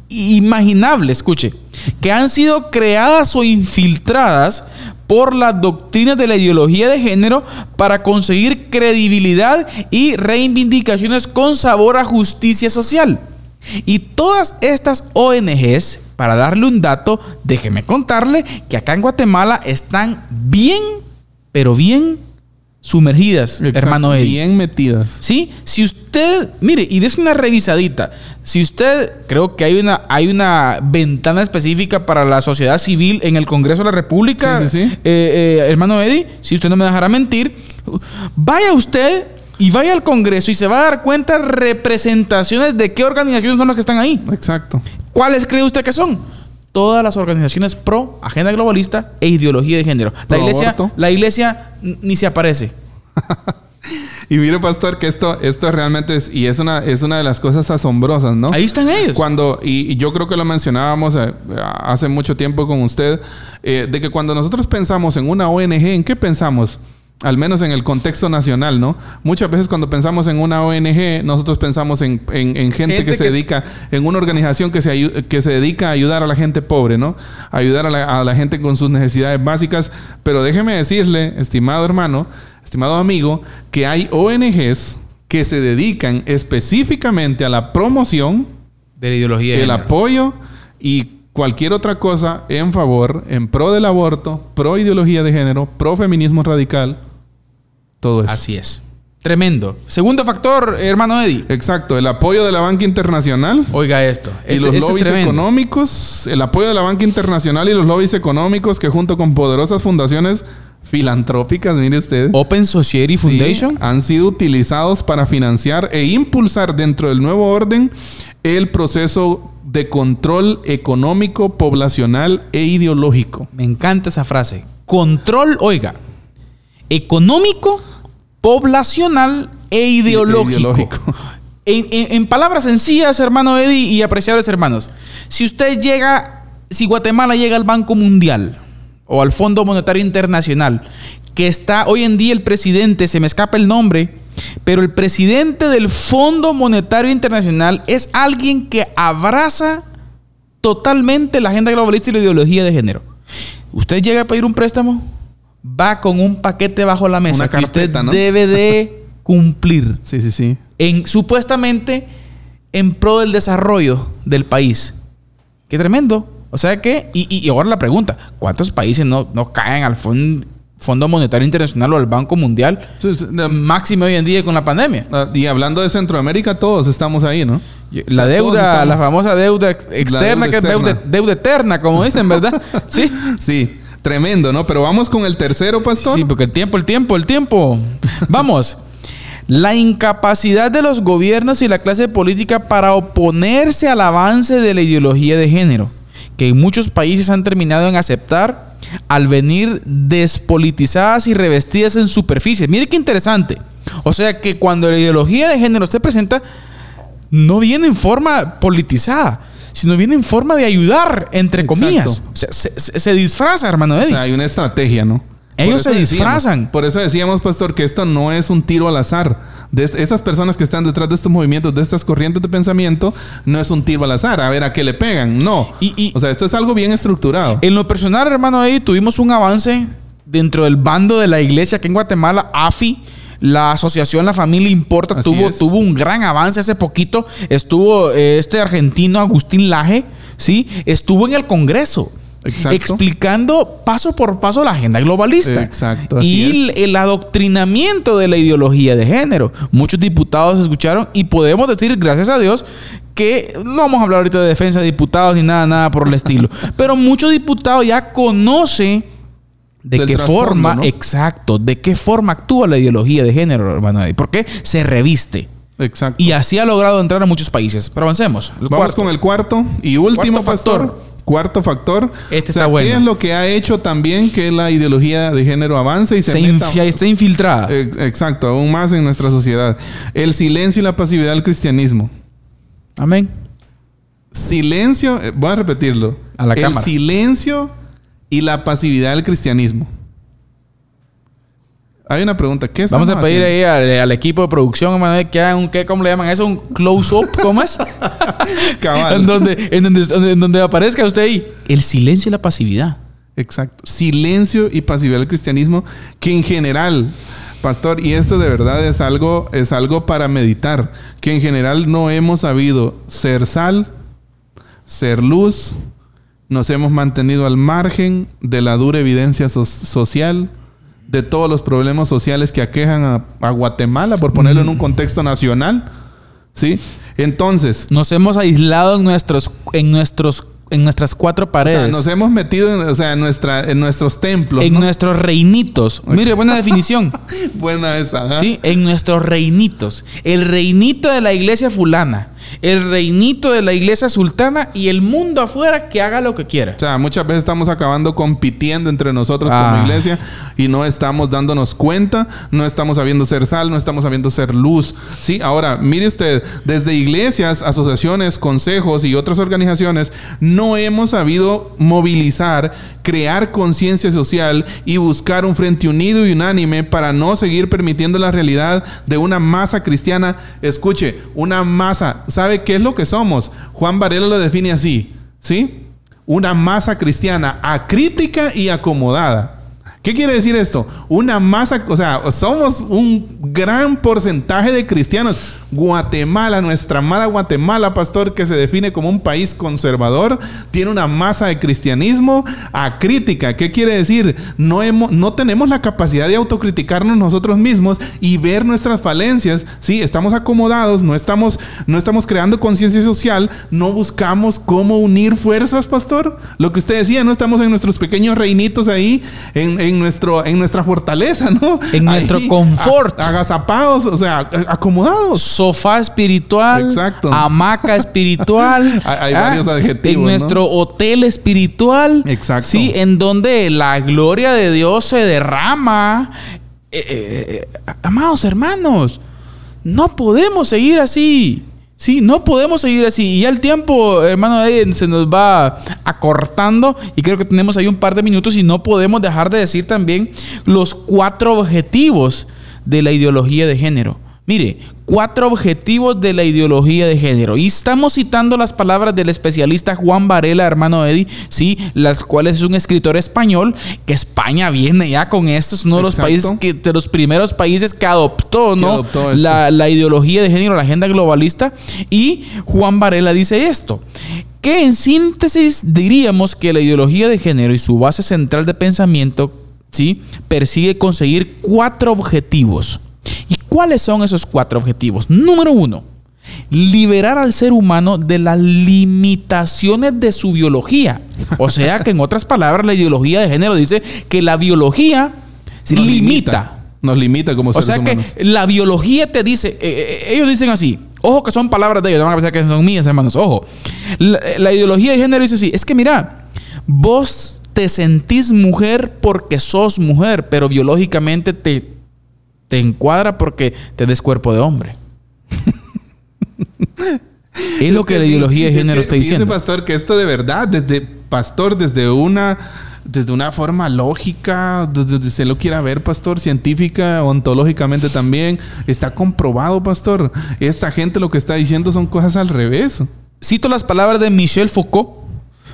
imaginables, escuche, que han sido creadas o infiltradas por las doctrinas de la ideología de género para conseguir credibilidad y reivindicaciones con sabor a justicia social. Y todas estas ONGs, para darle un dato, déjeme contarle que acá en Guatemala están bien, pero bien sumergidas, hermano Bien metidas. Sí, si usted, mire, y des una revisadita. Si usted, creo que hay una, hay una ventana específica para la sociedad civil en el Congreso de la República, sí, sí, sí. Eh, eh, hermano Eddie, si usted no me dejará mentir, vaya usted y vaya al Congreso y se va a dar cuenta representaciones de qué organizaciones son las que están ahí. Exacto. ¿Cuáles cree usted que son? Todas las organizaciones pro agenda globalista e ideología de género. La iglesia, la iglesia ni se aparece. Y mire, pastor, que esto, esto realmente es, y es una, es una de las cosas asombrosas, ¿no? Ahí están ellos. Cuando, y, y yo creo que lo mencionábamos eh, hace mucho tiempo con usted, eh, de que cuando nosotros pensamos en una ONG, ¿en qué pensamos? Al menos en el contexto nacional, ¿no? Muchas veces cuando pensamos en una ONG, nosotros pensamos en, en- en gente, Gente que, se que- dedica, en una organización que se, que se dedica a ayudar a la gente pobre, ¿no? Ayudar a la, a la gente con sus necesidades básicas. Pero déjeme decirle, estimado hermano, estimado amigo, que hay ONGs que se dedican específicamente a la promoción De la ideología. de el género. apoyo y cualquier otra cosa en favor, en pro del aborto, pro ideología de género, pro feminismo radical, todo eso. Así es. Tremendo. Segundo factor, hermano Eddie. Exacto, el apoyo de la banca internacional Oiga esto. y Este- los este es lobbies económicos, el apoyo de la banca internacional y los lobbies económicos que junto con poderosas fundaciones filantrópicas, mire usted, Open Society Sí, Foundation. han sido utilizados para financiar e impulsar dentro del nuevo orden el proceso de control económico, poblacional e ideológico. Me encanta esa frase. Control, oiga, económico, poblacional e ideológico. ideológico. En, en- en palabras sencillas, hermano Eddie y apreciables hermanos, si usted llega, si Guatemala llega al Banco Mundial o al Fondo Monetario Internacional, que está hoy en día el presidente, se me escapa el nombre, pero el presidente del Fondo Monetario Internacional es alguien que abraza totalmente la agenda globalista y la ideología de género. Usted llega a pedir un préstamo, va con un paquete bajo la mesa Una que usted carpeta, ¿no? debe de cumplir Sí, sí, sí. en supuestamente en pro del desarrollo del país. Qué tremendo. O sea que, y, y- ahora la pregunta, ¿cuántos países no, no caen al fon- Fondo Monetario Internacional o al Banco Mundial? Sí, sí, de- Máximo hoy en día con la pandemia. ah, Y hablando de Centroamérica, todos estamos ahí, ¿no? La O sea, todos deuda, estamos- la famosa deuda ex- externa, deuda que es deuda, deuda eterna, como dicen, ¿verdad? Sí. Sí, tremendo, ¿no? Pero vamos con el tercero, pastor. Sí, porque el tiempo, el tiempo, el tiempo. Vamos. La incapacidad de los gobiernos y la clase política para oponerse al avance de la ideología de género, que en muchos países han terminado en aceptar al venir despolitizadas y revestidas en superficie. Mire qué interesante. O sea que cuando la ideología de género se presenta, no viene en forma politizada, sino viene en forma de ayudar, entre Exacto. comillas. O sea, se, se- se disfraza, hermano O Eddie. sea, hay una estrategia, ¿no? Ellos se decíamos- disfrazan. por eso decíamos, pastor, que esto no es un tiro al azar. De esas personas que están detrás de estos movimientos, de estas corrientes de pensamiento, no es un tiro al azar. A ver a qué le pegan. No. Y- y- o sea, esto es algo bien estructurado. En lo personal, hermano, ahí tuvimos un avance dentro del bando de la iglesia aquí en Guatemala, AFI. La asociación La Familia Importa Así tuvo, es. tuvo un gran avance hace poquito. Estuvo eh, este argentino Agustín Laje, ¿sí? Estuvo en el Congreso. Exacto. Explicando paso por paso la agenda globalista. Exacto, Y el, el adoctrinamiento de la ideología de género. Muchos diputados escucharon y podemos decir, gracias a Dios, que no vamos a hablar ahorita de defensa de diputados ni nada, nada por el estilo. Pero muchos diputados ya conocen de qué forma, ¿no? exacto, de qué forma actúa la ideología de género, hermano. ¿Y por qué se reviste? Exacto. Y así ha logrado entrar a muchos países. Pero avancemos. Vamos cuarto. con el cuarto y último Cuarto factor. Cuarto factor. Este o sea, está bueno. ¿Qué es lo que ha hecho también que la ideología de género avance y se, Se meta- está infiltrada. Ex- Exacto, aún más en nuestra sociedad. El silencio y la pasividad del cristianismo. Amén. Silencio, eh, voy a repetirlo. A la el cámara. silencio y la pasividad del cristianismo. Hay una pregunta. ¿Qué Vamos a pedir haciendo? ahí al, al equipo de producción, hermano, que hagan un, ¿qué, ¿cómo le llaman eso? Un close-up, ¿cómo es? Cabal. en, donde, en, donde- en donde aparezca usted ahí. El silencio y la pasividad. Exacto. Silencio y pasividad del cristianismo, que en general, pastor, y esto de verdad es algo, es algo para meditar, que en general no hemos sabido ser sal, ser luz, nos hemos mantenido al margen de la dura evidencia so- social, de todos los problemas sociales que aquejan a, a Guatemala, por ponerlo en un contexto nacional. ¿Sí? Entonces, Nos hemos aislado en nuestros, en nuestros, en nuestras cuatro o sea, paredes. nos hemos metido en, o sea, en, nuestra, en nuestros templos. en ¿no? nuestros reinitos. Mire, buena definición. Buena esa. ¿Sí? En nuestros reinitos. El reinito de la iglesia fulana. El reinito de la iglesia sultana y el mundo afuera que haga lo que quiera. O sea, muchas veces estamos acabando compitiendo entre nosotros Ah. como iglesia y no estamos dándonos cuenta, no estamos sabiendo ser sal, no estamos sabiendo ser luz. Sí, ahora, mire usted, desde iglesias, asociaciones, consejos y otras organizaciones, no hemos sabido movilizar, crear conciencia social y buscar un frente unido y unánime para no seguir permitiendo la realidad de una masa cristiana. Escuche, una masa, ¿sabe qué es lo que somos? Juan Varela lo define así, ¿sí? Una masa cristiana acrítica y acomodada. ¿Qué quiere decir esto? Una masa, o sea, somos un gran porcentaje de cristianos. Guatemala, nuestra amada Guatemala, pastor, que se define como un país conservador, tiene una masa de cristianismo acrítica. ¿Qué quiere decir? No, hemos, no tenemos la capacidad de autocriticarnos nosotros mismos y ver nuestras falencias. Sí, estamos acomodados, no estamos, no estamos creando conciencia social, no buscamos cómo unir fuerzas, pastor. Lo que usted decía, no estamos en nuestros pequeños reinitos ahí, en, en nuestro, en nuestra fortaleza, ¿no? En nuestro confort. a- agazapados, o sea, acomodados. Sofá espiritual, Exacto. hamaca espiritual, Hay- hay ¿ah? varios adjetivos, en ¿no? nuestro hotel espiritual, Exacto. sí, en donde la gloria de Dios se derrama. Eh, eh, eh, amados hermanos, no podemos seguir así. Sí, no podemos seguir así. Y ya el tiempo, hermano, se nos va acortando. Y creo que tenemos ahí un par de minutos. Y no podemos dejar de decir también los cuatro objetivos de la ideología de género. Mire, cuatro objetivos de la ideología de género. Y estamos citando las palabras del especialista Juan Varela, hermano Eddie, sí, las cuales es un escritor español, que España viene ya con esto, es uno de los Exacto. países que, de los primeros países que adoptó, Que ¿no? adoptó la, la ideología de género, la agenda globalista. Y Juan Varela dice esto. Que en síntesis diríamos que la ideología de género y su base central de pensamiento, ¿sí? Persigue conseguir cuatro objetivos. ¿Y cuáles son esos cuatro objetivos? Número uno, liberar al ser humano de las limitaciones de su biología. O sea que en otras palabras, la ideología de género dice que la biología Nos limita. Nos limita como O seres sea que humanos. la biología te dice, eh, eh, ellos dicen así, ojo que son palabras de ellos, no van a pensar que son mías, hermanos, ojo. La, la ideología de género dice así, es que mira, vos te sentís mujer porque sos mujer, pero biológicamente te, te encuadra porque te des cuerpo de hombre. es lo que, la ideología de es género que está diciendo. pastor, que esto de verdad, desde pastor, desde una, desde una forma lógica, desde donde usted lo quiera ver, pastor, científica, ontológicamente también, está comprobado, pastor. Esta gente lo que está diciendo son cosas al revés. Cito las palabras de Michel Foucault.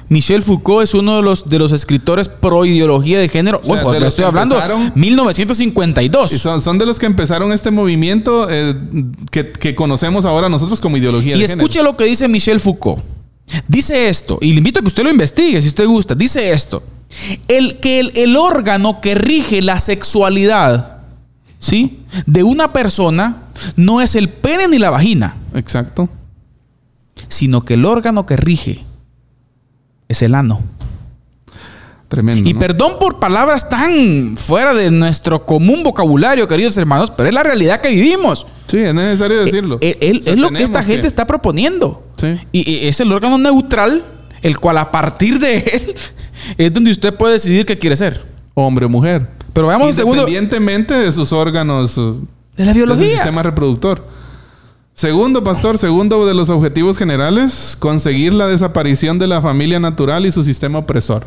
Michel Foucault es uno de los, de los escritores pro ideología de género. sea, Ojo, de los estoy hablando empezaron- 1952. Y son, son de los que empezaron este movimiento eh, que, que conocemos ahora nosotros como ideología Y de escuche género. lo que dice Michel Foucault. Dice esto, y le invito a que usted lo investigue si usted gusta. Dice esto: el, que el, el órgano que rige la sexualidad, ¿sí? De una persona no es el pene ni la vagina, Exacto. sino que el órgano que rige es el ano. Tremendo. Y ¿no? perdón por palabras tan fuera de nuestro común vocabulario, queridos hermanos, pero es la realidad que vivimos. Sí, es necesario decirlo. Eh, él- O sea, es lo que esta gente está proponiendo. Sí. Y, y es el órgano neutral, el cual a partir de él es donde usted puede decidir qué quiere ser. Hombre o mujer. Pero veamos un segundo Independientemente de sus órganos. eh, de la de su biología. sistema reproductor. Segundo, pastor, segundo de los objetivos generales, conseguir la desaparición de la familia natural y su sistema opresor.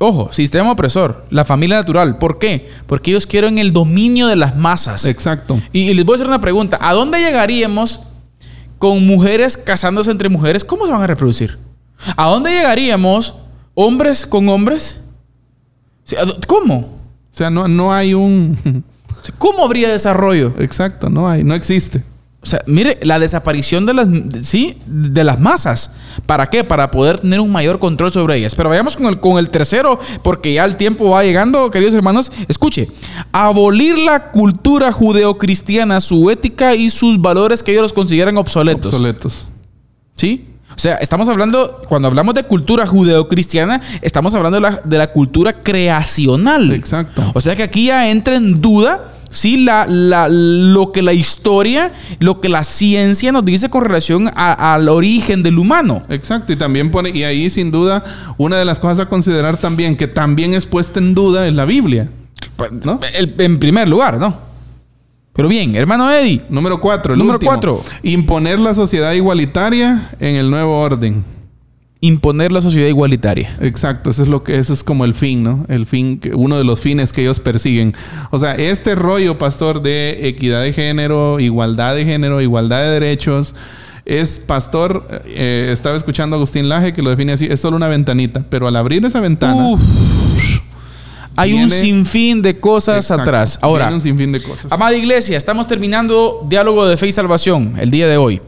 Ojo, sistema opresor, la familia natural. ¿Por qué? Porque ellos quieren el dominio de las masas. Exacto. Y, y les voy a hacer una pregunta. ¿A dónde llegaríamos con mujeres casándose entre mujeres? ¿Cómo se van a reproducir? ¿A dónde llegaríamos hombres con hombres? Sí, ¿a dó- ¿Cómo? O sea, no, no hay un... ¿Cómo habría desarrollo? Exacto, no hay, no existe. O sea, mire, la desaparición de las, sí, de las masas. ¿Para qué? Para poder tener un mayor control sobre ellas. Pero vayamos con el, con el tercero, porque ya el tiempo va llegando, queridos hermanos. Escuche, abolir la cultura judeocristiana, su ética y sus valores que ellos los consideran obsoletos. Obsoletos. ¿Sí? O sea, estamos hablando, cuando hablamos de cultura judeocristiana, estamos hablando de la, de la cultura creacional. Exacto. O sea que aquí ya entra en duda sí, la, la- lo que la historia, lo que la ciencia nos dice con relación a- al origen del humano. Exacto, y también pone, y ahí sin duda, una de las cosas a considerar también, que también es puesta en duda, es la Biblia. ¿No? El- en primer lugar, ¿no? Pero bien, hermano Eddie, Número cuatro, el Número último. cuatro. Imponer la sociedad igualitaria en el nuevo orden. Imponer la sociedad igualitaria. Exacto, eso es lo que eso es como el fin, ¿no? El fin, uno de los fines que ellos persiguen. O sea, este rollo, pastor, de equidad de género, igualdad de género, igualdad de derechos, es pastor. eh, estaba escuchando a Agustín Laje que lo define así: es solo una ventanita, pero al abrir esa ventana, Uf. Hay un Viene- sinfín de cosas Exacto, atrás. Ahora, un sinfín de cosas. Amada Iglesia, estamos terminando diálogo de fe y salvación el día de hoy.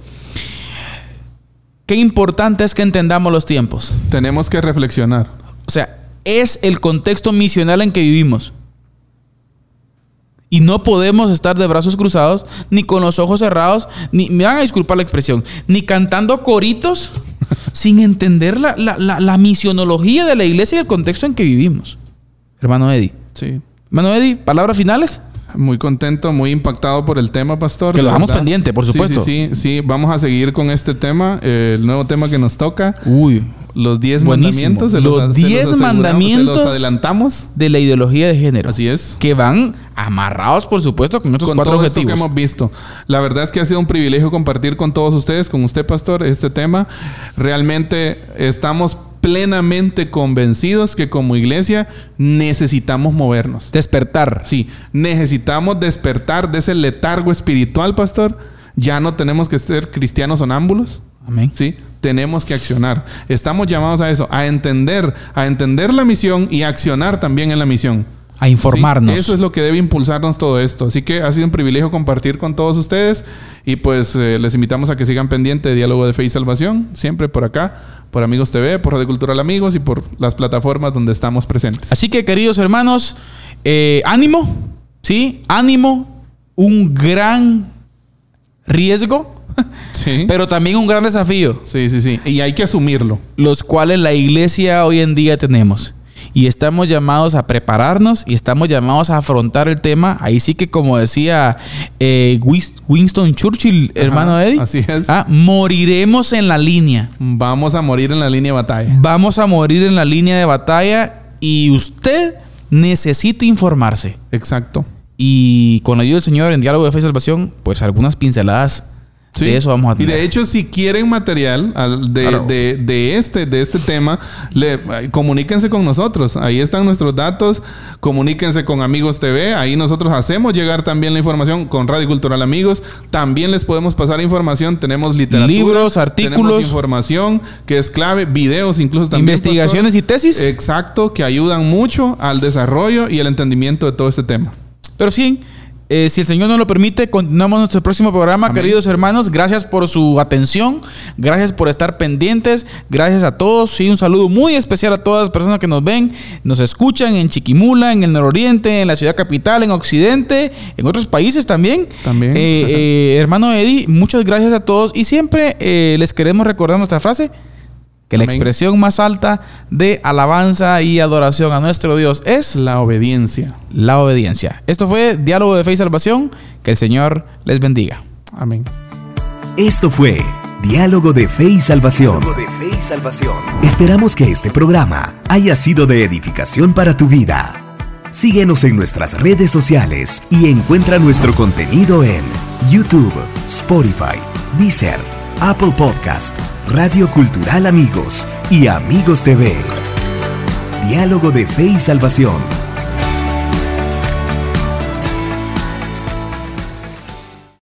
Qué importante es que entendamos los tiempos. Tenemos que reflexionar. O sea, es el contexto misional en que vivimos. Y no podemos estar de brazos cruzados, ni con los ojos cerrados, ni, me van a disculpar la expresión, ni cantando coritos sin entender la, la- la- la misionología de la iglesia y el contexto en que vivimos. Hermano Eddie. Sí. Hermano Eddie, palabras finales. Muy contento, muy impactado por el tema, pastor. Que lo de dejamos pendiente, por supuesto. Sí, sí, sí, Vamos a seguir con este tema, eh, el nuevo tema que nos toca. Uy. Los 10 Buenísimo. mandamientos. se Los se 10 aseguramos, mandamientos. Se los adelantamos. De la ideología de género. Así es. Que van amarrados, por supuesto, con estos Con cuatro todo esto que objetivos. hemos visto. La verdad es que ha sido un privilegio compartir con todos ustedes, con usted, pastor, este tema. Realmente estamos plenamente convencidos que como iglesia necesitamos movernos. Despertar. Sí, necesitamos despertar de ese letargo espiritual, pastor. Ya no tenemos que ser cristianos sonámbulos. Amén. Sí, tenemos que accionar. Estamos llamados a eso, a entender, a entender la misión y a accionar también en la misión. A informarnos. Sí, eso es lo que debe impulsarnos todo esto. Así que ha sido un privilegio compartir con todos ustedes y pues eh, les invitamos a que sigan pendiente de Diálogo de Fe y Salvación, siempre por acá, por Amigos TV, por Radio Cultural Amigos y por las plataformas donde estamos presentes. Así que, queridos hermanos, eh, ánimo, ¿sí? Ánimo, un gran riesgo, Sí. pero también un gran desafío, sí, sí, sí. Y hay que asumirlo. los cuales la iglesia hoy en día tenemos. Y estamos llamados a prepararnos y estamos llamados a afrontar el tema. Ahí sí que, como decía eh, Winston Churchill, hermano Eddie, así es. ah, moriremos en la línea. Vamos a morir en la línea de batalla. Vamos a morir en la línea de batalla y usted necesita informarse. Exacto. Y con la ayuda del Señor en Diálogo de Fe y Salvación, pues algunas pinceladas Sí. de eso vamos a Y tener. de hecho, si quieren material al- de, Claro. de- de este, de este tema, le, comuníquense con nosotros. Ahí están nuestros datos. Comuníquense con Amigos TV. Ahí nosotros hacemos llegar también la información con Radio Cultural Amigos. También les podemos pasar información. Tenemos literatura. Libros, artículos. Tenemos información que es clave. Videos incluso también. Investigaciones y tesis. Exacto, que ayudan mucho al desarrollo y el entendimiento de todo este tema. Pero sí, eh, si el Señor nos lo permite, continuamos nuestro próximo programa, Amén. queridos hermanos. Gracias por su atención, gracias por estar pendientes, gracias a todos. Sí, un saludo muy especial a todas las personas que nos ven, nos escuchan en Chiquimula, en el nororiente, en la ciudad capital, en Occidente, en otros países también. También. Eh, eh, hermano Eddie, muchas gracias a todos y siempre eh, les queremos recordar nuestra frase. Que la expresión más alta de alabanza y adoración a nuestro Dios es La obediencia. la obediencia. Esto fue Diálogo de Fe y Salvación. Que el Señor les bendiga. Amén. Esto fue Diálogo de Fe y Salvación. Esperamos que este programa haya sido de edificación para tu vida. Síguenos en nuestras redes sociales y encuentra nuestro contenido en YouTube, Spotify, Deezer, Apple Podcast, Radio Cultural Amigos y Amigos TV. Diálogo de Fe y Salvación